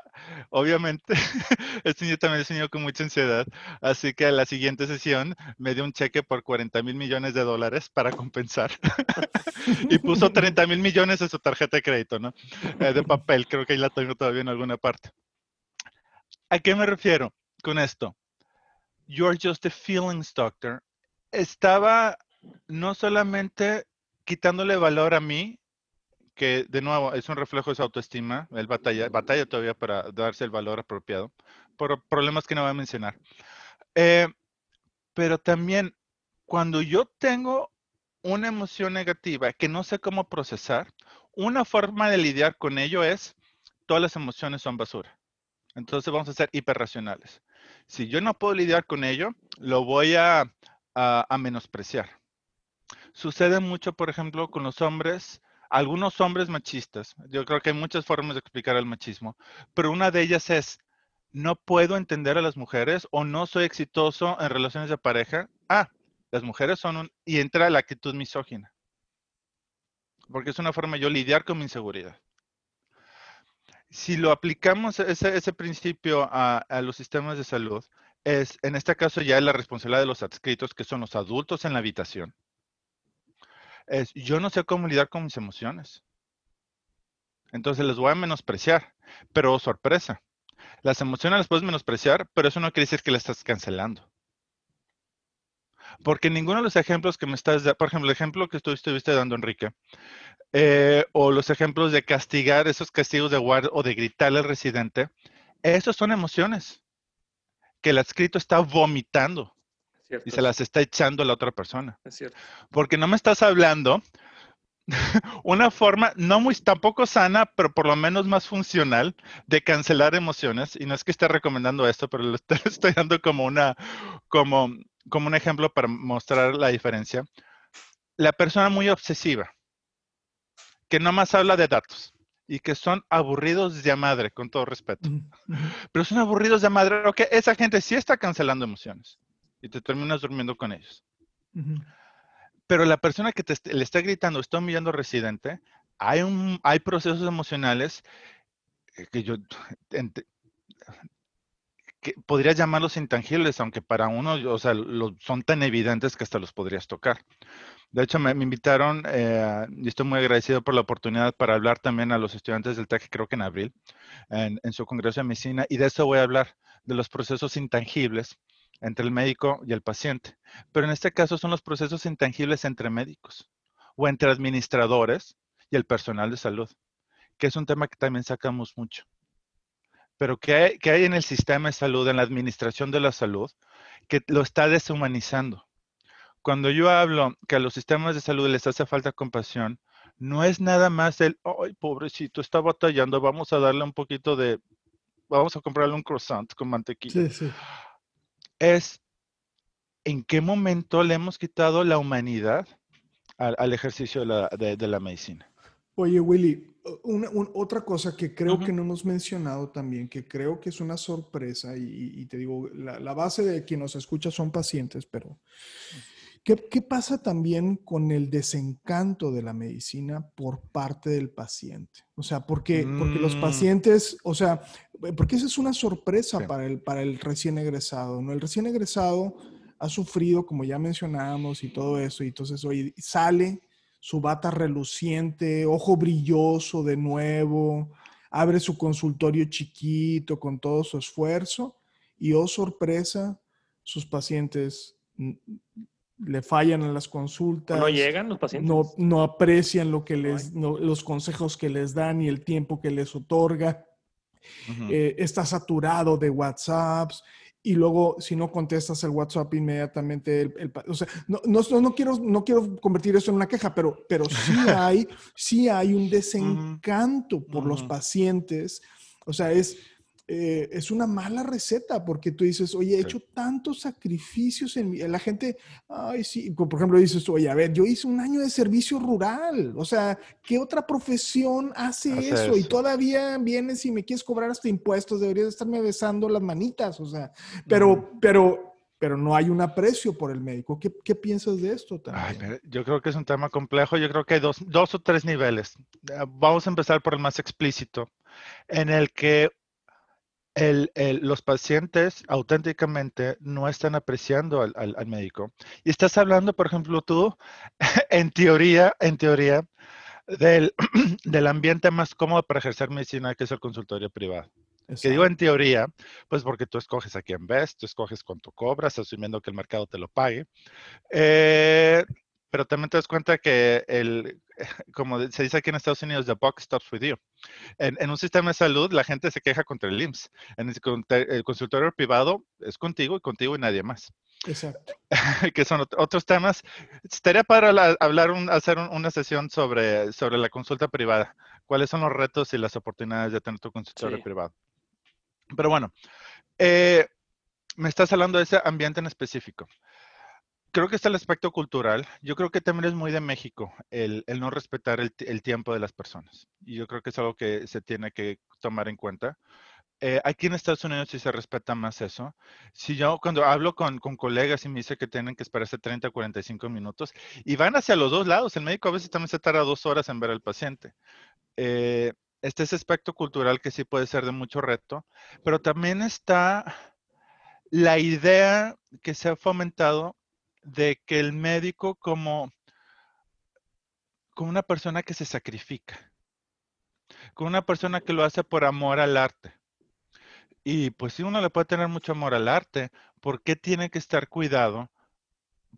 obviamente, este niño también es un niño con mucha ansiedad, así que a la siguiente sesión me dio un cheque por 40 mil millones de dólares para compensar y puso 30 mil millones en su tarjeta de crédito, ¿no? Eh, de papel, creo que ahí la tengo todavía en alguna parte. ¿A qué me refiero con esto? You're just a feelings doctor. Estaba no solamente quitándole valor a mí, que de nuevo es un reflejo de su autoestima, él batalla, batalla todavía para darse el valor apropiado, por problemas que no voy a mencionar. Eh, pero también cuando yo tengo una emoción negativa que no sé cómo procesar, una forma de lidiar con ello es, todas las emociones son basura. Entonces vamos a ser hiperracionales. Si yo no puedo lidiar con ello, lo voy a menospreciar. Sucede mucho, por ejemplo, con los hombres, algunos hombres machistas. Yo creo que hay muchas formas de explicar el machismo, pero una de ellas es, no puedo entender a las mujeres o no soy exitoso en relaciones de pareja. Ah, las mujeres son un... y entra la actitud misógina. Porque es una forma de yo lidiar con mi inseguridad. Si lo aplicamos ese, ese principio a, a los sistemas de salud, es, en este caso ya es la responsabilidad de los adscritos, que son los adultos en la habitación es yo no sé cómo lidiar con mis emociones. Entonces les voy a menospreciar, pero sorpresa. Las emociones las puedes menospreciar, pero eso no quiere decir que las estás cancelando. Porque ninguno de los ejemplos que me estás dando, por ejemplo, el ejemplo que tú estuviste dando, Enrique, eh, o los ejemplos de castigar, esos castigos de guardia o de gritarle al residente, esos son emociones que el adscrito está vomitando y se las está echando a la otra persona. Es cierto. Porque no me estás hablando una forma no muy tampoco sana, pero por lo menos más funcional de cancelar emociones. Y no es que esté recomendando esto, pero lo estoy, dando como una, como, como un ejemplo para mostrar la diferencia. La persona muy obsesiva, que no más habla de datos y que son aburridos de madre, con todo respeto. Pero son aburridos de madre. Ok, esa gente sí está cancelando emociones y te terminas durmiendo con ellos. Pero la persona que te, le está gritando, está humillando al residente, hay, un, hay procesos emocionales eh, que yo que podría llamarlos intangibles, aunque para uno, o sea, son tan evidentes que hasta los podrías tocar. De hecho, me, invitaron eh, y estoy muy agradecido por la oportunidad para hablar también a los estudiantes del TEC, creo que en abril, en, en su congreso de medicina, y de eso voy a hablar, de los procesos intangibles entre el médico y el paciente. Pero en este caso son los procesos intangibles entre médicos o entre administradores y el personal de salud, que es un tema que también sacamos mucho. Pero ¿qué hay, hay en el sistema de salud, en la administración de la salud, que lo está deshumanizando? Cuando yo hablo que a los sistemas de salud les hace falta compasión, no es nada más el, ay, pobrecito, está batallando, vamos a darle un poquito de, vamos a comprarle un croissant con mantequilla. Sí, sí es en qué momento le hemos quitado la humanidad al, ejercicio de la, medicina. Oye, Willy, otra cosa que creo que no hemos mencionado también, que creo que es una sorpresa, y, te digo, la, la, base de quien nos escucha son pacientes, pero ¿Qué, pasa también con el desencanto de la medicina por parte del paciente? O sea, porque, porque los mm. pacientes, o sea, porque esa es una sorpresa para, el, para el recién egresado, ¿no? El recién egresado ha sufrido, como ya mencionábamos, y todo eso, y entonces hoy sale su bata reluciente, ojo brilloso de nuevo, abre su consultorio chiquito con todo su esfuerzo, y oh sorpresa, sus pacientes le fallan en las consultas. No llegan los pacientes. No, aprecian lo que les, los consejos que les dan y el tiempo que les otorga. Eh, está saturado de WhatsApps y luego si no contestas el WhatsApp inmediatamente, el, o sea, no, no, quiero, no quiero convertir eso en una queja, pero, pero sí, hay, sí hay un desencanto por los pacientes. O sea, es, eh, es una mala receta porque tú dices, oye, he hecho tantos sacrificios en mi... La gente, ay, sí, por ejemplo, dices, oye, a ver, yo hice un año de servicio rural, o sea, ¿qué otra profesión hace, eso? Y todavía vienes y me quieres cobrar hasta impuestos, deberías estarme besando las manitas, o sea, pero, pero, pero no hay un aprecio por el médico. ¿Qué, qué piensas de esto también? yo creo que es un tema complejo. Yo creo que hay dos, dos o tres niveles. Ah, vamos a empezar por el más explícito, en el que los pacientes auténticamente no están apreciando al, médico. Y estás hablando, por ejemplo, tú, en teoría, en teoría, del, del, ambiente más cómodo para ejercer medicina, que es el consultorio privado. Que digo en teoría, pues porque tú escoges a quién ves, tú escoges cuánto cobras, asumiendo que el mercado te lo pague. Eh, pero también te das cuenta que el, como se dice aquí en Estados Unidos, the buck stops with you. En, un sistema de salud, la gente se queja contra el IMSS. En el, consultorio privado es contigo y contigo y nadie más. Exacto. que son otros temas. Estaría para hablar, hacer una sesión sobre, sobre la consulta privada. ¿Cuáles son los retos y las oportunidades de tener tu consultorio privado? Pero bueno, eh, me estás hablando de ese ambiente en específico creo que está el aspecto cultural. Yo creo que también es muy de México el, no respetar el, tiempo de las personas. Y yo creo que es algo que se tiene que tomar en cuenta. Eh, aquí en Estados Unidos sí se respeta más eso. Si yo cuando hablo con, colegas y me dice que tienen que esperarse 30 o 45 minutos y van hacia los dos lados, el médico a veces también se tarda dos horas en ver al paciente. Eh, este es aspecto cultural que sí puede ser de mucho reto, pero también está la idea que se ha fomentado de que el médico como, como una persona que se sacrifica, como una persona que lo hace por amor al arte. Y pues si uno le puede tener mucho amor al arte, ¿por qué tiene que estar cuidado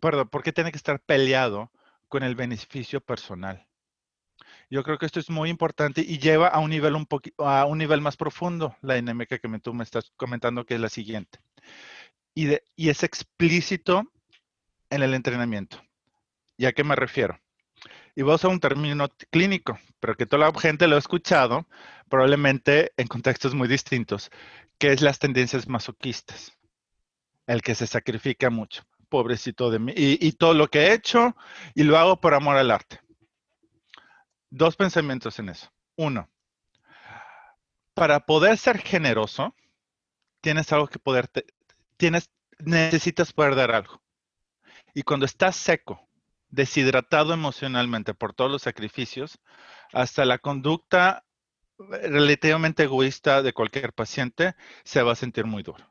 perdón, por qué tiene que estar peleado con el beneficio personal? Yo creo que esto es muy importante y lleva a un nivel un a un nivel más profundo la dinámica que tú me estás comentando, que es la siguiente. Y, y es explícito en el entrenamiento. ¿Y a qué me refiero? Y voy a usar un término clínico, pero que toda la gente lo ha escuchado, probablemente en contextos muy distintos, que es las tendencias masoquistas. El que se sacrifica mucho. Pobrecito de mí. Y, todo lo que he hecho, y lo hago por amor al arte dos pensamientos en eso. Uno, para poder ser generoso, tienes algo que poder, tienes, necesitas poder dar algo. Y cuando estás seco, deshidratado emocionalmente por todos los sacrificios, hasta la conducta relativamente egoísta de cualquier paciente se va a sentir muy duro.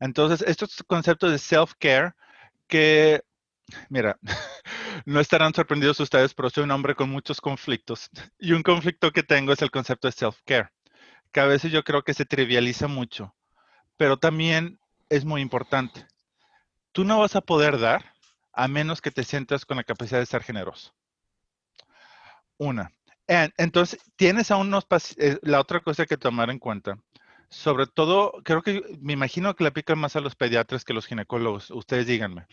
Entonces, estos conceptos de self-care que Mira, no estarán sorprendidos ustedes, pero soy un hombre con muchos conflictos. Y un conflicto que tengo es el concepto de self-care, que a veces yo creo que se trivializa mucho, pero también es muy importante. Tú no vas a poder dar a menos que te sientas con la capacidad de ser generoso. Una. Entonces, tienes a unos eh, la otra cosa que tomar en cuenta. Sobre todo, creo que me imagino que le aplican más a los pediatras que a los ginecólogos. Ustedes díganme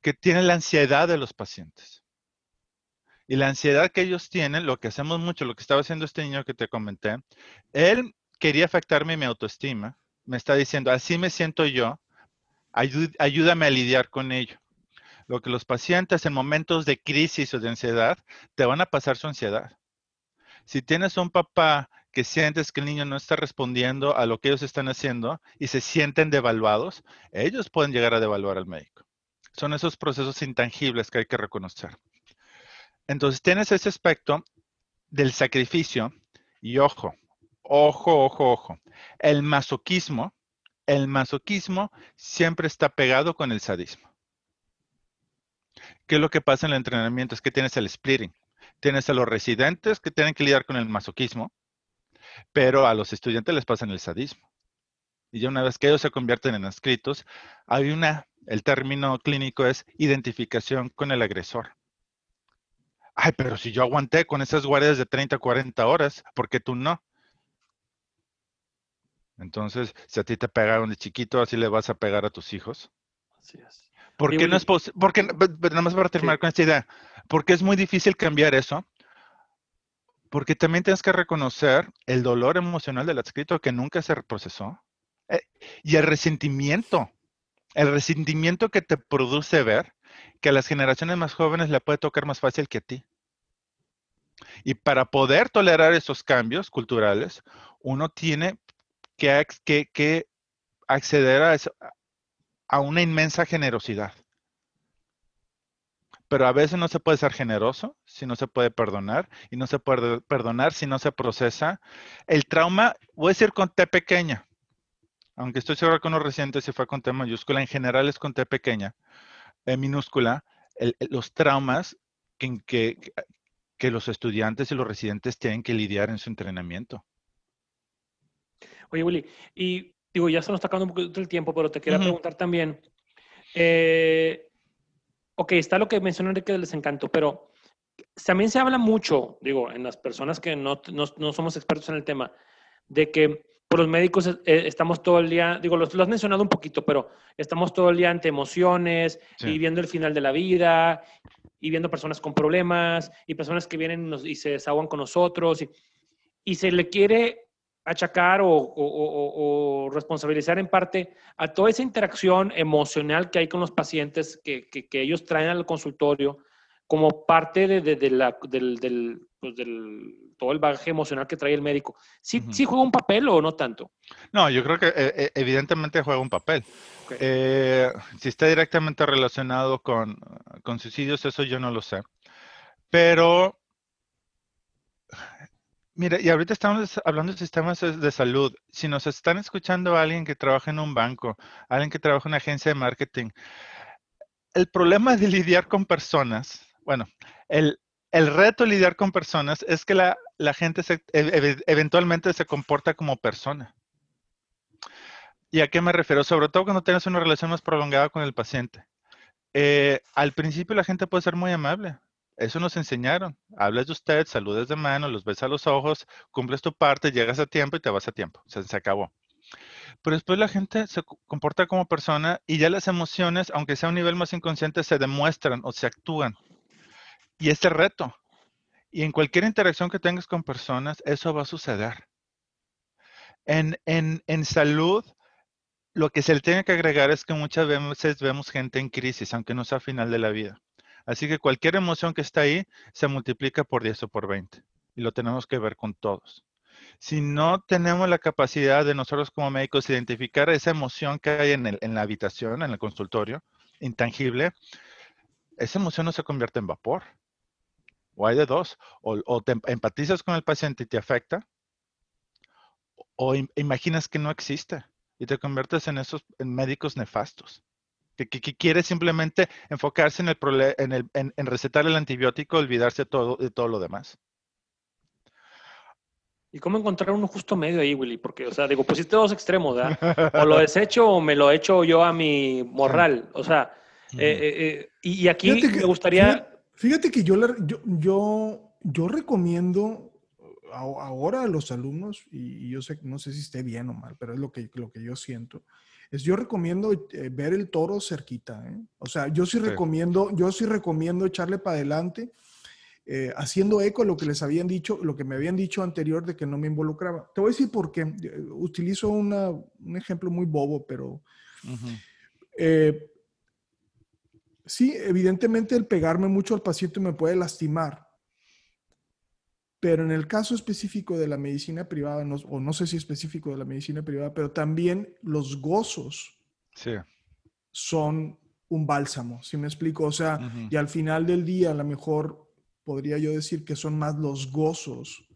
que tienen la ansiedad de los pacientes. Y la ansiedad que ellos tienen, lo que hacemos mucho, lo que estaba haciendo este niño que te comenté, él quería afectarme mi autoestima. Me está diciendo, así me siento yo, ayúdame a lidiar con ello. Lo que los pacientes en momentos de crisis o de ansiedad te van a pasar su ansiedad. Si tienes un papá que sientes que el niño no está respondiendo a lo que ellos están haciendo y se sienten devaluados, ellos pueden llegar a devaluar al médico. Son esos procesos intangibles que hay que reconocer. Entonces, tienes ese aspecto del sacrificio y ojo, ojo, ojo, ojo. El masoquismo, el masoquismo siempre está pegado con el sadismo. ¿Qué es lo que pasa en el entrenamiento? Es que tienes el splitting. Tienes a los residentes que tienen que lidiar con el masoquismo, pero a los estudiantes les pasa el sadismo. Y ya una vez que ellos se convierten en escritos, hay una el término clínico es identificación con el agresor. Ay, pero si yo aguanté con esas guardias de 30, 40 horas, ¿por qué tú no? Entonces, si a ti te pegaron de chiquito, así le vas a pegar a tus hijos. Así es. ¿Por qué no es posible? Porque, nada más para terminar con esta idea, porque es muy difícil cambiar eso. Porque también tienes que reconocer el dolor emocional del adscrito que nunca se procesó eh, y el resentimiento el resentimiento que te produce ver que a las generaciones más jóvenes le puede tocar más fácil que a ti. Y para poder tolerar esos cambios culturales, uno tiene que, acceder a, a una inmensa generosidad. Pero a veces no se puede ser generoso si no se puede perdonar y no se puede perdonar si no se procesa. El trauma, voy a decir con T pequeña, aunque estoy seguro que uno reciente se fue con T mayúscula, en general es con T pequeña, eh, minúscula, los traumas que, los estudiantes y los residentes tienen que lidiar en su entrenamiento. Oye, Willy, y digo, ya se nos está acabando un poquito el tiempo, pero te quería preguntar también. Eh, ok, está lo que mencionó Enrique del desencanto, pero también se habla mucho, digo, en las personas que no, no, no somos expertos en el tema, de que por los médicos eh, estamos todo el día, digo, lo, has mencionado un poquito, pero estamos todo el día ante emociones y viendo el final de la vida y viendo personas con problemas y personas que vienen y se desahogan con nosotros y, se le quiere achacar o, responsabilizar en parte a toda esa interacción emocional que hay con los pacientes que, ellos traen al consultorio como parte de, la, del, pues, del todo el bagaje emocional que trae el médico, ¿sí, juega un papel o no tanto? No, yo creo que eh, eh, evidentemente juega un papel. Eh, si está directamente relacionado con, con suicidios, eso yo no lo sé. Pero, mira, y ahorita estamos hablando de sistemas de salud. Si nos están escuchando alguien que trabaja en un banco, alguien que trabaja en una agencia de marketing, el problema de lidiar con personas, bueno, el, el reto lidiar con personas es que la, gente eventualmente se comporta como persona. ¿Y a qué me refiero? Sobre todo cuando tienes una relación más prolongada con el paciente. eh, al principio la gente puede ser muy amable. Eso nos enseñaron. Hablas de usted, saludas de mano, los ves a los ojos, cumples tu parte, llegas a tiempo y te vas a tiempo. Se, acabó. Pero después la gente se comporta como persona y ya las emociones, aunque sea a un nivel más inconsciente, se demuestran o se actúan. Y este reto. Y en cualquier interacción que tengas con personas, eso va a suceder. En, en, en salud, lo que se le tiene que agregar es que muchas veces vemos gente en crisis, aunque no sea final de la vida. Así que cualquier emoción que está ahí se multiplica por 10 o por 20. Y lo tenemos que ver con todos. Si no tenemos la capacidad de nosotros como médicos identificar esa emoción que hay en, la habitación, en el consultorio, intangible, esa emoción no se convierte en vapor. O hay de dos. O, te empatizas con el paciente y te afecta, o imaginas que no existe y te conviertes en esos en médicos nefastos que, quiere simplemente enfocarse en, el, en, el en, recetar el antibiótico, olvidarse todo, de todo lo demás. ¿Y cómo encontrar uno justo medio ahí, Willy? Porque, o sea, digo, pusiste dos extremos, ¿verdad? O lo desecho o me lo echo yo a mi morral. O sea, eh, eh, eh, y, aquí me gustaría... Fíjate, que yo, yo, yo, yo recomiendo ahora a los alumnos, y, yo sé, no sé si esté bien o mal, pero es lo que, lo que yo siento, es yo recomiendo eh, ver el toro cerquita. ¿eh? O sea, yo sí, recomiendo, yo sí recomiendo echarle para adelante, eh, haciendo eco a lo que les habían dicho, lo que me habían dicho anterior de que no me involucraba. Te voy a decir por qué. Utilizo un ejemplo muy bobo, pero sí, evidentemente el pegarme mucho al paciente me puede lastimar. Pero en el caso específico de la medicina privada, o no sé si específico de la medicina privada, pero también los gozos son un bálsamo, ¿sí me explico? O sea, y al final del día, a lo mejor podría yo decir que son más los gozos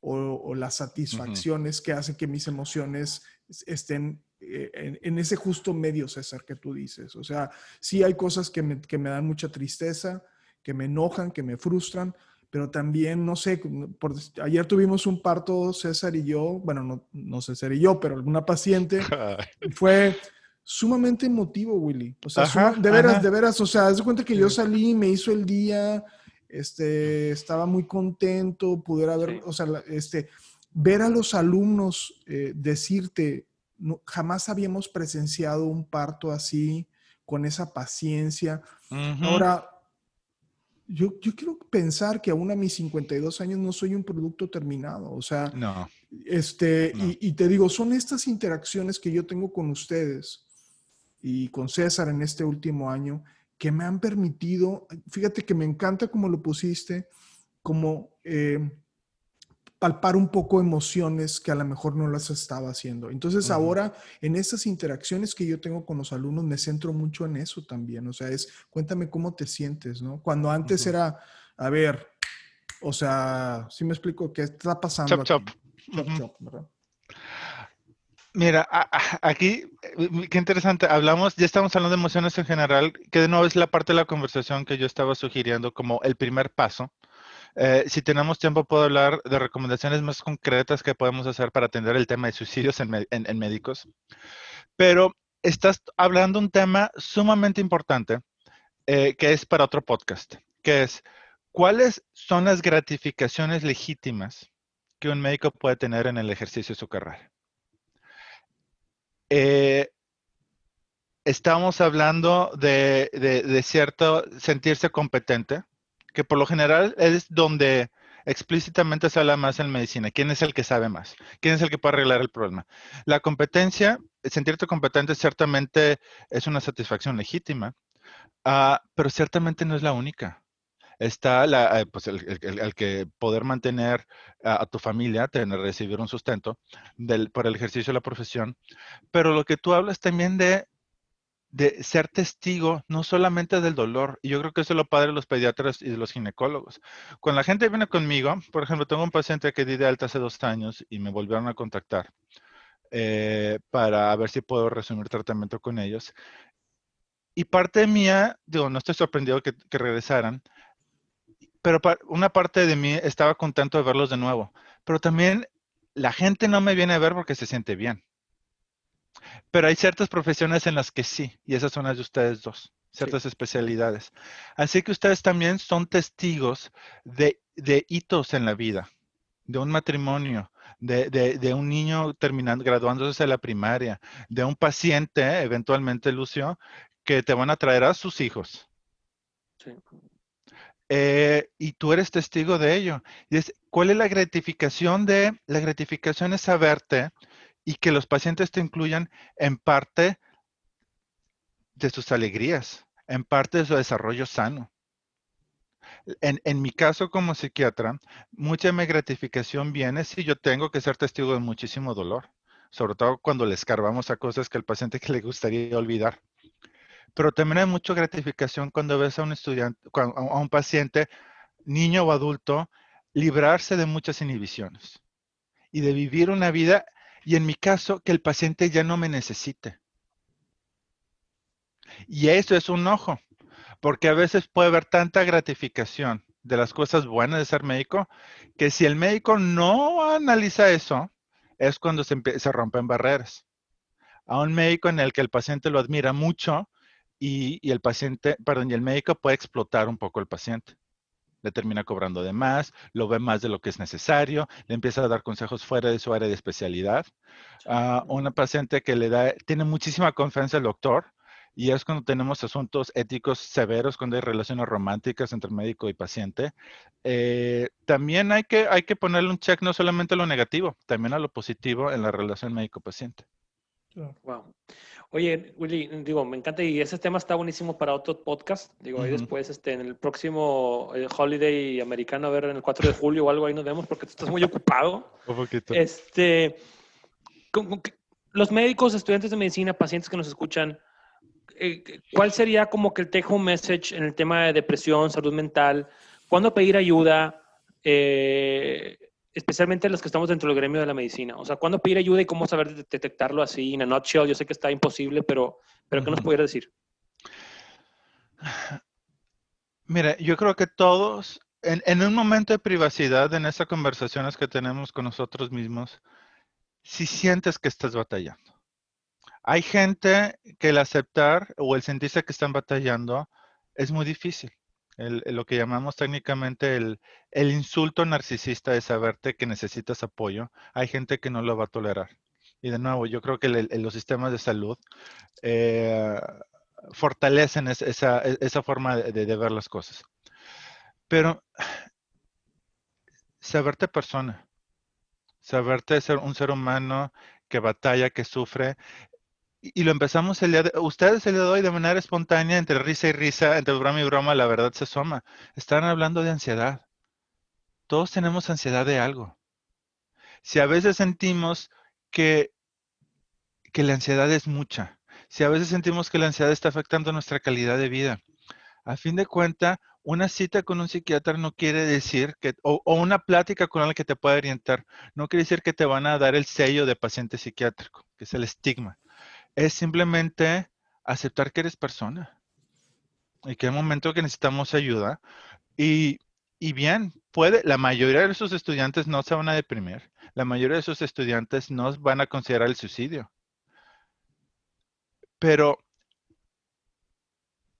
o, las satisfacciones que hacen que mis emociones estén eh, en, ese justo medio, César, que tú dices. O sea, sí hay cosas que me, que me dan mucha tristeza, que me enojan, que me frustran, pero también, no sé, por, ayer tuvimos un parto, César y yo, bueno, no, no César y yo, pero alguna paciente, fue sumamente emotivo, Willy. O sea, de veras, de veras, o sea, haz de cuenta que yo salí, me hizo el día, este, estaba muy contento, pudiera ver, o sea, este, ver a los alumnos eh, decirte, no, jamás habíamos presenciado un parto así, con esa paciencia. Ahora, yo, quiero pensar que aún a mis 52 años no soy un producto terminado. O sea, no. Este, Y, te digo, son estas interacciones que yo tengo con ustedes y con César en este último año que me han permitido, fíjate que me encanta como lo pusiste, como eh, palpar un poco emociones que a lo mejor no las estaba haciendo. Entonces ahora en esas interacciones que yo tengo con los alumnos me centro mucho en eso también. O sea, es cuéntame cómo te sientes, ¿no? Cuando antes era, a ver, o sea, si me explico qué está pasando. Chop, chop. chop, ¿verdad? Mira, aquí, eh, qué interesante, hablamos, ya estamos hablando de emociones en general, que de nuevo es la parte de la conversación que yo estaba sugiriendo como el primer paso eh, si tenemos tiempo, puedo hablar de recomendaciones más concretas que podemos hacer para atender el tema de suicidios en, médicos. Pero estás hablando un tema sumamente importante eh, que es para otro podcast, que es cuáles son las gratificaciones legítimas que un médico puede tener en el ejercicio de su carrera. Eh, estamos hablando de, cierto sentirse competente, que por lo general es donde explícitamente se habla más en medicina. ¿Quién es el que sabe más? ¿Quién es el que puede arreglar el problema? La competencia, sentirte competente ciertamente es una satisfacción legítima, ah, pero ciertamente no es la única. Está la, eh, pues el, que poder mantener a, tu familia, tener, recibir un sustento del, por el ejercicio de la profesión, pero lo que tú hablas también de de ser testigo no solamente del dolor, y yo creo que eso es lo padre de los pediatras y de los ginecólogos. Cuando la gente viene conmigo, por ejemplo, tengo un paciente que di de alta hace dos años y me volvieron a contactar eh, para ver si puedo resumir tratamiento con ellos. Y parte mía, digo, no estoy sorprendido que, que regresaran, pero una parte de mí estaba contento de verlos de nuevo. Pero también la gente no me viene a ver porque se siente bien. Pero hay ciertas profesiones en las que sí, y esas son las de ustedes dos. ciertas especialidades. Así que ustedes también son testigos de, hitos en la vida, de un matrimonio, de, un niño terminando, graduándose de la primaria, de un paciente, eventualmente, Lucio, que te van a traer a sus hijos. Sí. Eh, y tú eres testigo de ello. Y es, ¿Cuál es la gratificación de? La gratificación es saberte y que los pacientes te incluyan en parte de sus alegrías, en parte de su desarrollo sano. En, mi caso como psiquiatra, mucha de mi gratificación viene si yo tengo que ser testigo de muchísimo dolor, sobre todo cuando le escarbamos a cosas que al paciente que le gustaría olvidar. Pero también hay mucha gratificación cuando ves a un estudiante, a un paciente, niño o adulto, librarse de muchas inhibiciones y de vivir una vida, y en mi caso, que el paciente ya no me necesite. Y eso es un ojo, porque a veces puede haber tanta gratificación de las cosas buenas de ser médico, que si el médico no analiza eso, es cuando se, rompen barreras. A un médico en el que el paciente lo admira mucho y, y el paciente, perdón, y el médico puede explotar un poco al paciente le termina cobrando de más, lo ve más de lo que es necesario, le empieza a dar consejos fuera de su área de especialidad. A una paciente que le da, tiene muchísima confianza al doctor, y es cuando tenemos asuntos éticos severos, cuando hay relaciones románticas entre médico y paciente. Eh, también hay que, hay que ponerle un check no solamente a lo negativo, también a lo positivo en la relación médico-paciente. Wow. Oye, Willy, digo, me encanta y ese tema está buenísimo para otro podcast. Digo, ahí después, este, en el próximo eh, holiday americano, a ver, en el 4 de julio o algo, ahí nos vemos porque tú estás muy ocupado. Un poquito. Este, los médicos, estudiantes de medicina, pacientes que nos escuchan, eh, ¿cuál sería como que el take home message en el tema de depresión, salud mental? ¿Cuándo pedir ayuda? Eh, especialmente los que estamos dentro del gremio de la medicina. O sea, ¿cuándo pedir ayuda y cómo saber detectarlo así en a nutshell? Yo sé que está imposible, pero, pero ¿qué nos pudiera decir? Mira, yo creo que todos, en, en, un momento de privacidad, en esas conversaciones que tenemos con nosotros mismos, si sientes que estás batallando. Hay gente que el aceptar o el sentirse que están batallando es muy difícil lo que llamamos técnicamente el, insulto narcisista de saberte que necesitas apoyo, hay gente que no lo va a tolerar. Y de nuevo, yo creo que los sistemas de salud eh, fortalecen e, esa, forma de, ver las cosas. Pero saberte persona, saberte ser un ser humano que batalla, que sufre, y lo empezamos el día de, ustedes el día de hoy de manera espontánea, entre risa y risa, entre broma y broma, la verdad se asoma. Están hablando de ansiedad. Todos tenemos ansiedad de algo. Si a veces sentimos que, que la ansiedad es mucha, si a veces sentimos que la ansiedad está afectando nuestra calidad de vida, a fin de cuenta, una cita con un psiquiatra no quiere decir que, o, o, una plática con alguien que te pueda orientar, no quiere decir que te van a dar el sello de paciente psiquiátrico, que es el estigma es simplemente aceptar que eres persona y que hay momento que necesitamos ayuda. Y, bien, puede, la mayoría de esos estudiantes no se van a deprimir. La mayoría de esos estudiantes no van a considerar el suicidio. Pero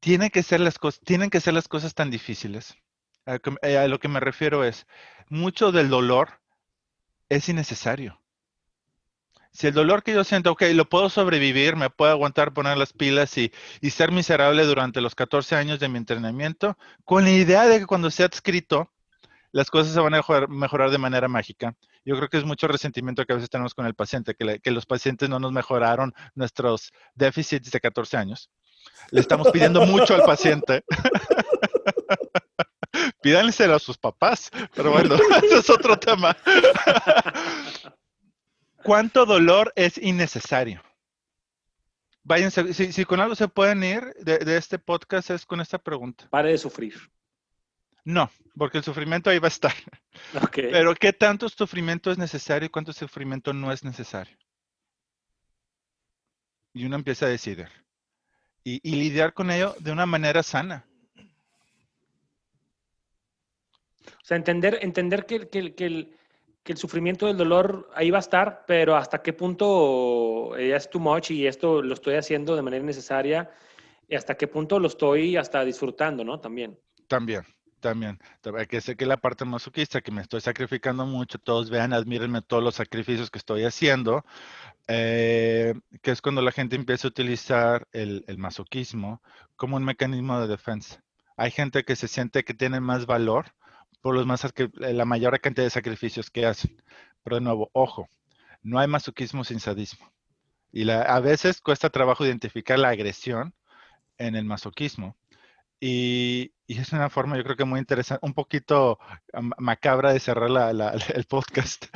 tiene que ser las cosas, tienen que ser las cosas tan difíciles. a lo que me refiero es, mucho del dolor es innecesario si el dolor que yo siento, ok, lo puedo sobrevivir, me puedo aguantar poner las pilas y, ser miserable durante los 14 años de mi entrenamiento, con la idea de que cuando sea adscrito, las cosas se van a mejorar, de manera mágica. Yo creo que es mucho resentimiento que a veces tenemos con el paciente, que, que los pacientes no nos mejoraron nuestros déficits de 14 años. Le estamos pidiendo mucho al paciente. Pídanselo a sus papás, pero bueno, es otro tema. ¿Cuánto dolor es innecesario? Váyanse, si, con algo se pueden ir de, este podcast es con esta pregunta. Pare de sufrir. No, porque el sufrimiento ahí va a estar. Pero ¿qué tanto sufrimiento es necesario y cuánto sufrimiento no es necesario? Y uno empieza a decidir. Y, lidiar con ello de una manera sana. O sea, entender, entender que, que, que el, que el sufrimiento del dolor ahí va a estar, pero hasta qué punto ya es too much y esto lo estoy haciendo de manera necesaria. y hasta qué punto lo estoy hasta disfrutando, ¿no? También. También, también. Que sé que la parte masoquista, que me estoy sacrificando mucho, todos vean, admírenme todos los sacrificios que estoy haciendo, eh, que es cuando la gente empieza a utilizar el, el, masoquismo como un mecanismo de defensa. Hay gente que se siente que tiene más valor por los más la mayor cantidad de sacrificios que hacen. Pero de nuevo, ojo, no hay masoquismo sin sadismo. Y la, a veces cuesta trabajo identificar la agresión en el masoquismo. Y, es una forma, yo creo que muy interesante, un poquito macabra de cerrar el podcast.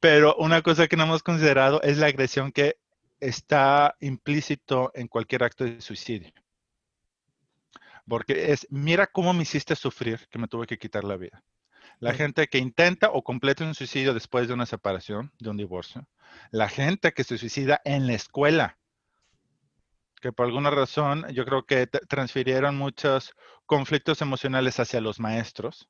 Pero una cosa que no hemos considerado es la agresión que está implícito en cualquier acto de suicidio. Porque es, mira cómo me hiciste sufrir que me tuve que quitar la vida. La gente que intenta o completa un suicidio después de una separación, de un divorcio. La gente que se suicida en la escuela que por alguna razón yo creo que transfirieron muchos conflictos emocionales hacia los maestros.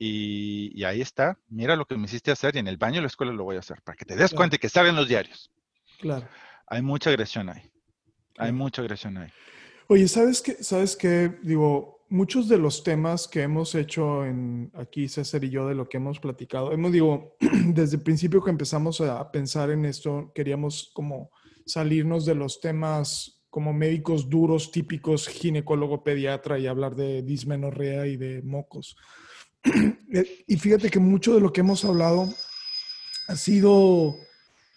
Y, ahí está, mira lo que me hiciste hacer y en el baño de la escuela lo voy a hacer, para que te des cuenta y que salgan los diarios. Claro. Hay mucha agresión ahí. Hay mucha agresión ahí. Oye, ¿sabes qué? ¿Sabes qué? Digo, muchos de los temas que hemos hecho en aquí, César y yo, de lo que hemos platicado, hemos, digo, desde el principio que empezamos a pensar en esto, queríamos como salirnos de los temas como médicos duros típicos ginecólogo pediatra y hablar de dismenorrea y de mocos. Eh, y fíjate que mucho de lo que hemos hablado ha sido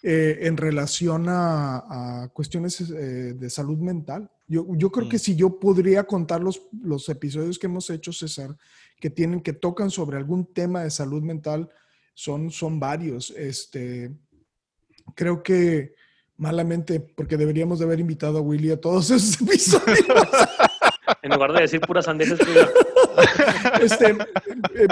eh, en relación a, cuestiones eh, de salud mental. Yo, yo creo que mm. si yo podría contar los, los episodios que hemos hecho, César, que tienen, que tocan sobre algún tema de salud mental, son, son varios. Este, creo que malamente, porque deberíamos de haber invitado a Willy a todos esos episodios. en lugar de decir puras sandeces. este, eh,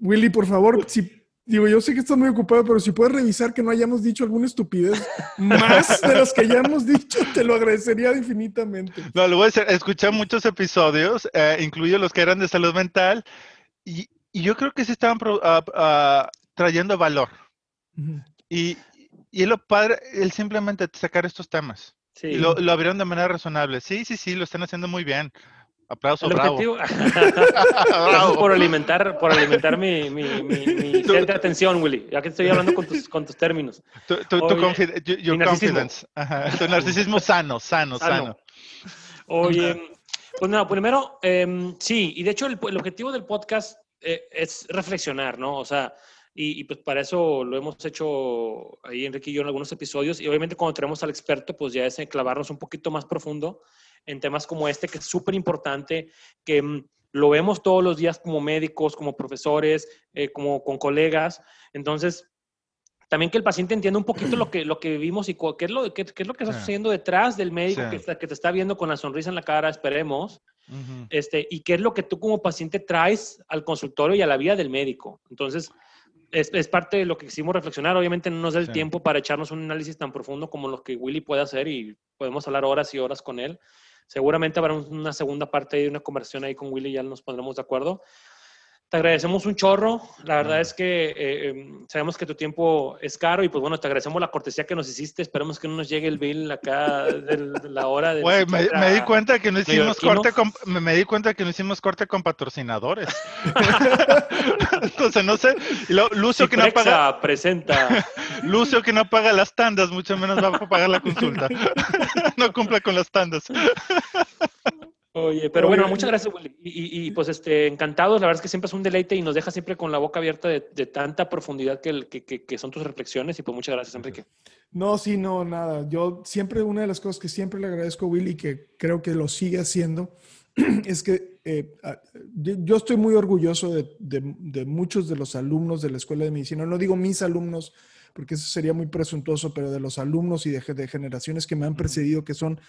Willy, por favor, si Digo, yo sé que estás muy ocupado, pero si puedes revisar que no hayamos dicho alguna estupidez más de las que ya hemos dicho, te lo agradecería infinitamente. No, lo voy a decir, escuché muchos episodios, eh, incluyo los que eran de salud mental, y, yo creo que se estaban ah, ah, trayendo valor. y, y es lo padre, el simplemente sacar estos temas. Sí. Y lo, lo, abrieron de manera razonable. Sí, sí, sí, lo están haciendo muy bien. Aplauso, bravo. Gracias por alimentar, por alimentar mi, mi, mi, de atención, Willy. Ya que estoy hablando con tus, con tus términos. Tu, tu, tu confidence. Tu narcisismo sano, sano, sano. Oye, pues nada, primero, eh, sí, y de hecho el, el objetivo del podcast eh, es reflexionar, ¿no? O sea, y, pues para eso lo hemos hecho ahí Enrique y yo en algunos episodios. Y obviamente cuando tenemos al experto, pues ya es clavarnos un poquito más profundo en temas como este, que es súper importante, que mm, lo vemos todos los días como médicos, como profesores, eh, como con colegas. Entonces, también que el paciente entienda un poquito lo que, lo que vivimos y qué es lo, qué, es lo que está sucediendo detrás del médico que, que, te está viendo con la sonrisa en la cara, esperemos, este, y qué es lo que tú como paciente traes al consultorio y a la vida del médico. Entonces, es, es, parte de lo que quisimos reflexionar. Obviamente no nos da el tiempo para echarnos un análisis tan profundo como lo que Willy puede hacer y podemos hablar horas y horas con él. Seguramente habrá una segunda parte de una conversación ahí con Willy, ya nos pondremos de acuerdo. Te agradecemos un chorro. La verdad es que eh, em, sabemos que tu tiempo es caro y pues bueno, te agradecemos la cortesía que nos hiciste. Esperemos que no nos llegue el bill acá de, la hora de... Güey, me, di cuenta que no hicimos corte con, me, di cuenta que no hicimos corte con patrocinadores. Entonces no sé. Lucio que no paga... presenta. Lucio que no paga las tandas, mucho menos va a pagar la consulta. no cumple con las tandas. Oye, pero bueno, muchas gracias, Willy. Y, pues este, encantados, la verdad es que siempre es un deleite y nos deja siempre con la boca abierta de, tanta profundidad que, que, son tus reflexiones y pues muchas gracias, Enrique. No, sí, no, nada. Yo siempre, una de las cosas que siempre le agradezco a Willy, que creo que lo sigue haciendo, es que eh, yo estoy muy orgulloso de, de, muchos de los alumnos de la Escuela de Medicina. No digo mis alumnos, porque eso sería muy presuntuoso, pero de los alumnos y de, de generaciones que me han precedido, que son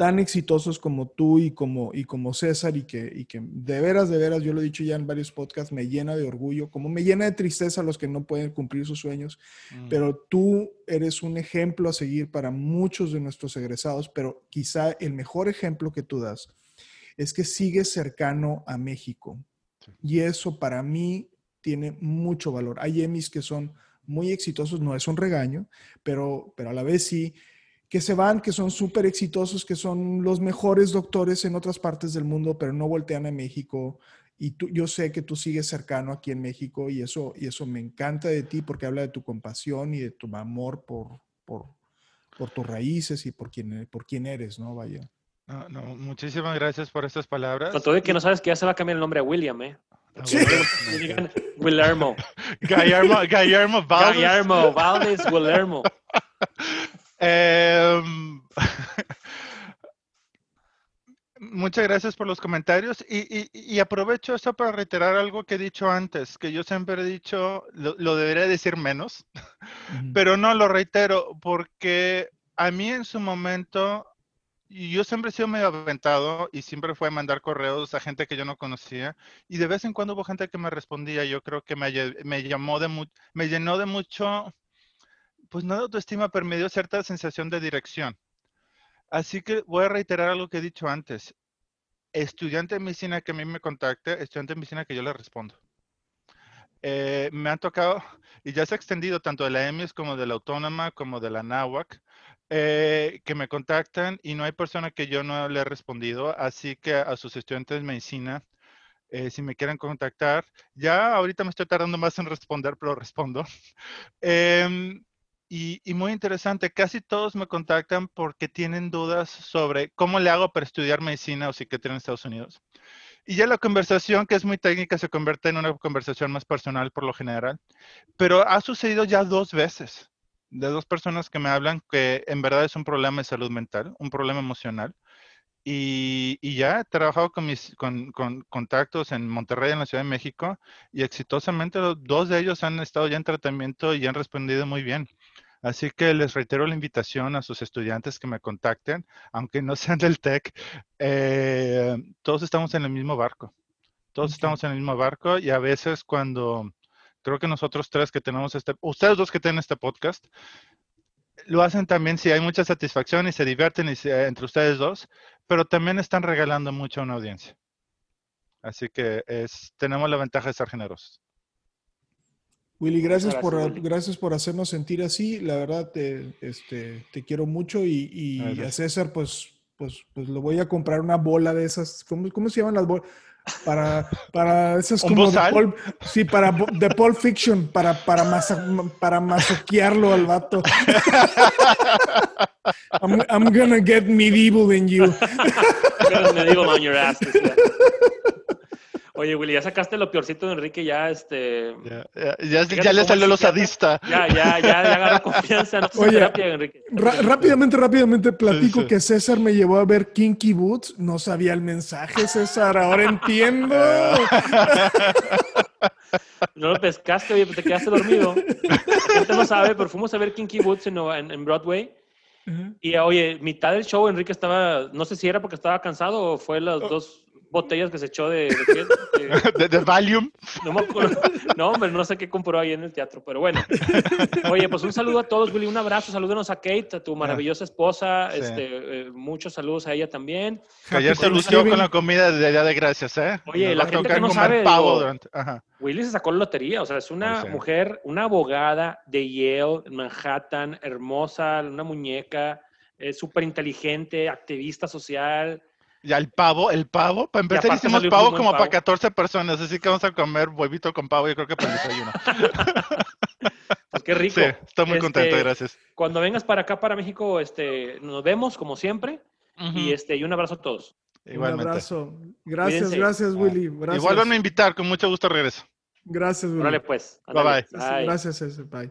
tan exitosos como tú y como, y como César y que, y que de veras, de veras, yo lo he dicho ya en varios podcasts, me llena de orgullo, como me llena de tristeza los que no pueden cumplir sus sueños, mm. pero tú eres un ejemplo a seguir para muchos de nuestros egresados, pero quizá el mejor ejemplo que tú das es que sigues cercano a México. Y eso para mí tiene mucho valor. Hay Emmys que son muy exitosos, no es un regaño, pero, pero a la vez sí que se van, que son súper exitosos, que son los mejores doctores en otras partes del mundo, pero no voltean a México. Y tú, yo sé que tú sigues cercano aquí en México y eso, y eso me encanta de ti porque habla de tu compasión y de tu amor por, por, por tus raíces y por quién, por quién eres, ¿no? Vaya. No, no, muchísimas gracias por estas palabras. Con todo de que no sabes que ya se va a cambiar el nombre a William, ¿eh? Ah, Sí. Guillermo. Guillermo, Guillermo Valdez. Guillermo, Valdez, Guillermo. Em, muchas gracias por los comentarios y, y- y aprovecho esto para reiterar algo que he dicho antes, que yo siempre he dicho, lo, lo debería decir menos, pero no lo reitero porque a mí en su momento, yo siempre he sido medio aventado y siempre fue a mandar correos a gente que yo no conocía y de vez en cuando hubo gente que me respondía, yo creo que me, me llamó de me llenó de mucho, pues no de autoestima, pero me dio cierta sensación de dirección. Así que voy a reiterar algo que he dicho antes. Estudiante de medicina que a mí me contacte, estudiante de medicina que yo le respondo. Eh, me han tocado, y ya se ha extendido tanto de la EMIS como de la Autónoma, como de la NAWAC, eh, que me contactan y no hay persona que yo no le he respondido. Así que a sus estudiantes de medicina, eh, si me quieren contactar, ya ahorita me estoy tardando más en responder, pero respondo. Em, y, y muy interesante, casi todos me contactan porque tienen dudas sobre cómo le hago para estudiar medicina o psiquiatría en Estados Unidos. Y ya la conversación, que es muy técnica, se convierte en una conversación más personal por lo general. Pero ha sucedido ya dos veces de dos personas que me hablan que en verdad es un problema de salud mental, un problema emocional. Y, y ya he trabajado con mis con, con contactos en Monterrey, en la Ciudad de México, y exitosamente dos de ellos han estado ya en tratamiento y han respondido muy bien. Así que les reitero la invitación a sus estudiantes que me contacten, aunque no sean del TEC, eh, todos estamos en el mismo barco. Todos estamos en el mismo barco y a veces cuando creo que nosotros tres que tenemos este, ustedes dos que tienen este podcast, lo hacen también si hay mucha satisfacción y se divierten y se- entre ustedes dos, pero también están regalando mucho a una audiencia. Así que es, tenemos la ventaja de ser generosos. Willy, gracias, Gracias, por, Willy. gracias por hacernos sentir así. La verdad, te, este, te quiero mucho y, y a. César, pues, pues, pues le voy a comprar una bola de esas. ¿Cómo, cómo se llaman las bolas? Para, para esas ¿Un como de? Pulp- sí, para de Pulp Fiction, para, para, masa- para masoquearlo al vato. I'm, I'm gonna get medieval in you. Me digo on your ass. Oye, Willy, ya sacaste lo peorcito de Enrique, ya este. Ya, ya- ya- Fíjate ya le salió el lo sadista. Ya, ya, ya, ya agarró confianza. No Oye, terapia, Enrique. Rápidamente, rápidamente platico sí. que César me llevó a ver Kinky Boots. No sabía el mensaje, César. Ahora entiendo. No lo pescaste, oye, pues te quedaste dormido. La gente no sabe, pero fuimos a ver Kinky Boots en, en- en Broadway. Y oye, mitad del show Enrique estaba, no sé si era porque estaba cansado o fue las dos botellas que se echó de... de qué, de- Valium. no me acuerdo. No, hombre, no sé qué compró ahí en el teatro, pero bueno. Oye, pues un saludo a todos, Willy, un abrazo, salúdenos a Kate, a tu maravillosa esposa, Sí. este, eh, muchos saludos a ella también. Que ayer se lució con la comida de Día de Gracias, ¿eh? Oye, Nos la gente que no sabe, pavo digo, durante- ajá. Willy se sacó la lotería, o sea, es una sí. mujer, una abogada de Yale, en Manhattan, hermosa, una muñeca, eh, súper inteligente, activista social. Ya el pavo, el pavo, para empezar hicimos un pavo como pavo. para 14 personas, así que vamos a comer huevito con pavo, yo creo que para el desayuno. Pues qué rico. Sí, estoy muy Este, contento, gracias. Cuando vengas para acá, para México, este, nos vemos como siempre y, este, y un abrazo a todos. Un Igualmente. abrazo. Gracias, Cuídense. gracias, Willy. Gracias. vuelvan a invitar, con mucho gusto regreso. Gracias, Willy. Órale, pues. Bye, ándale. bye. Gracias. Bye.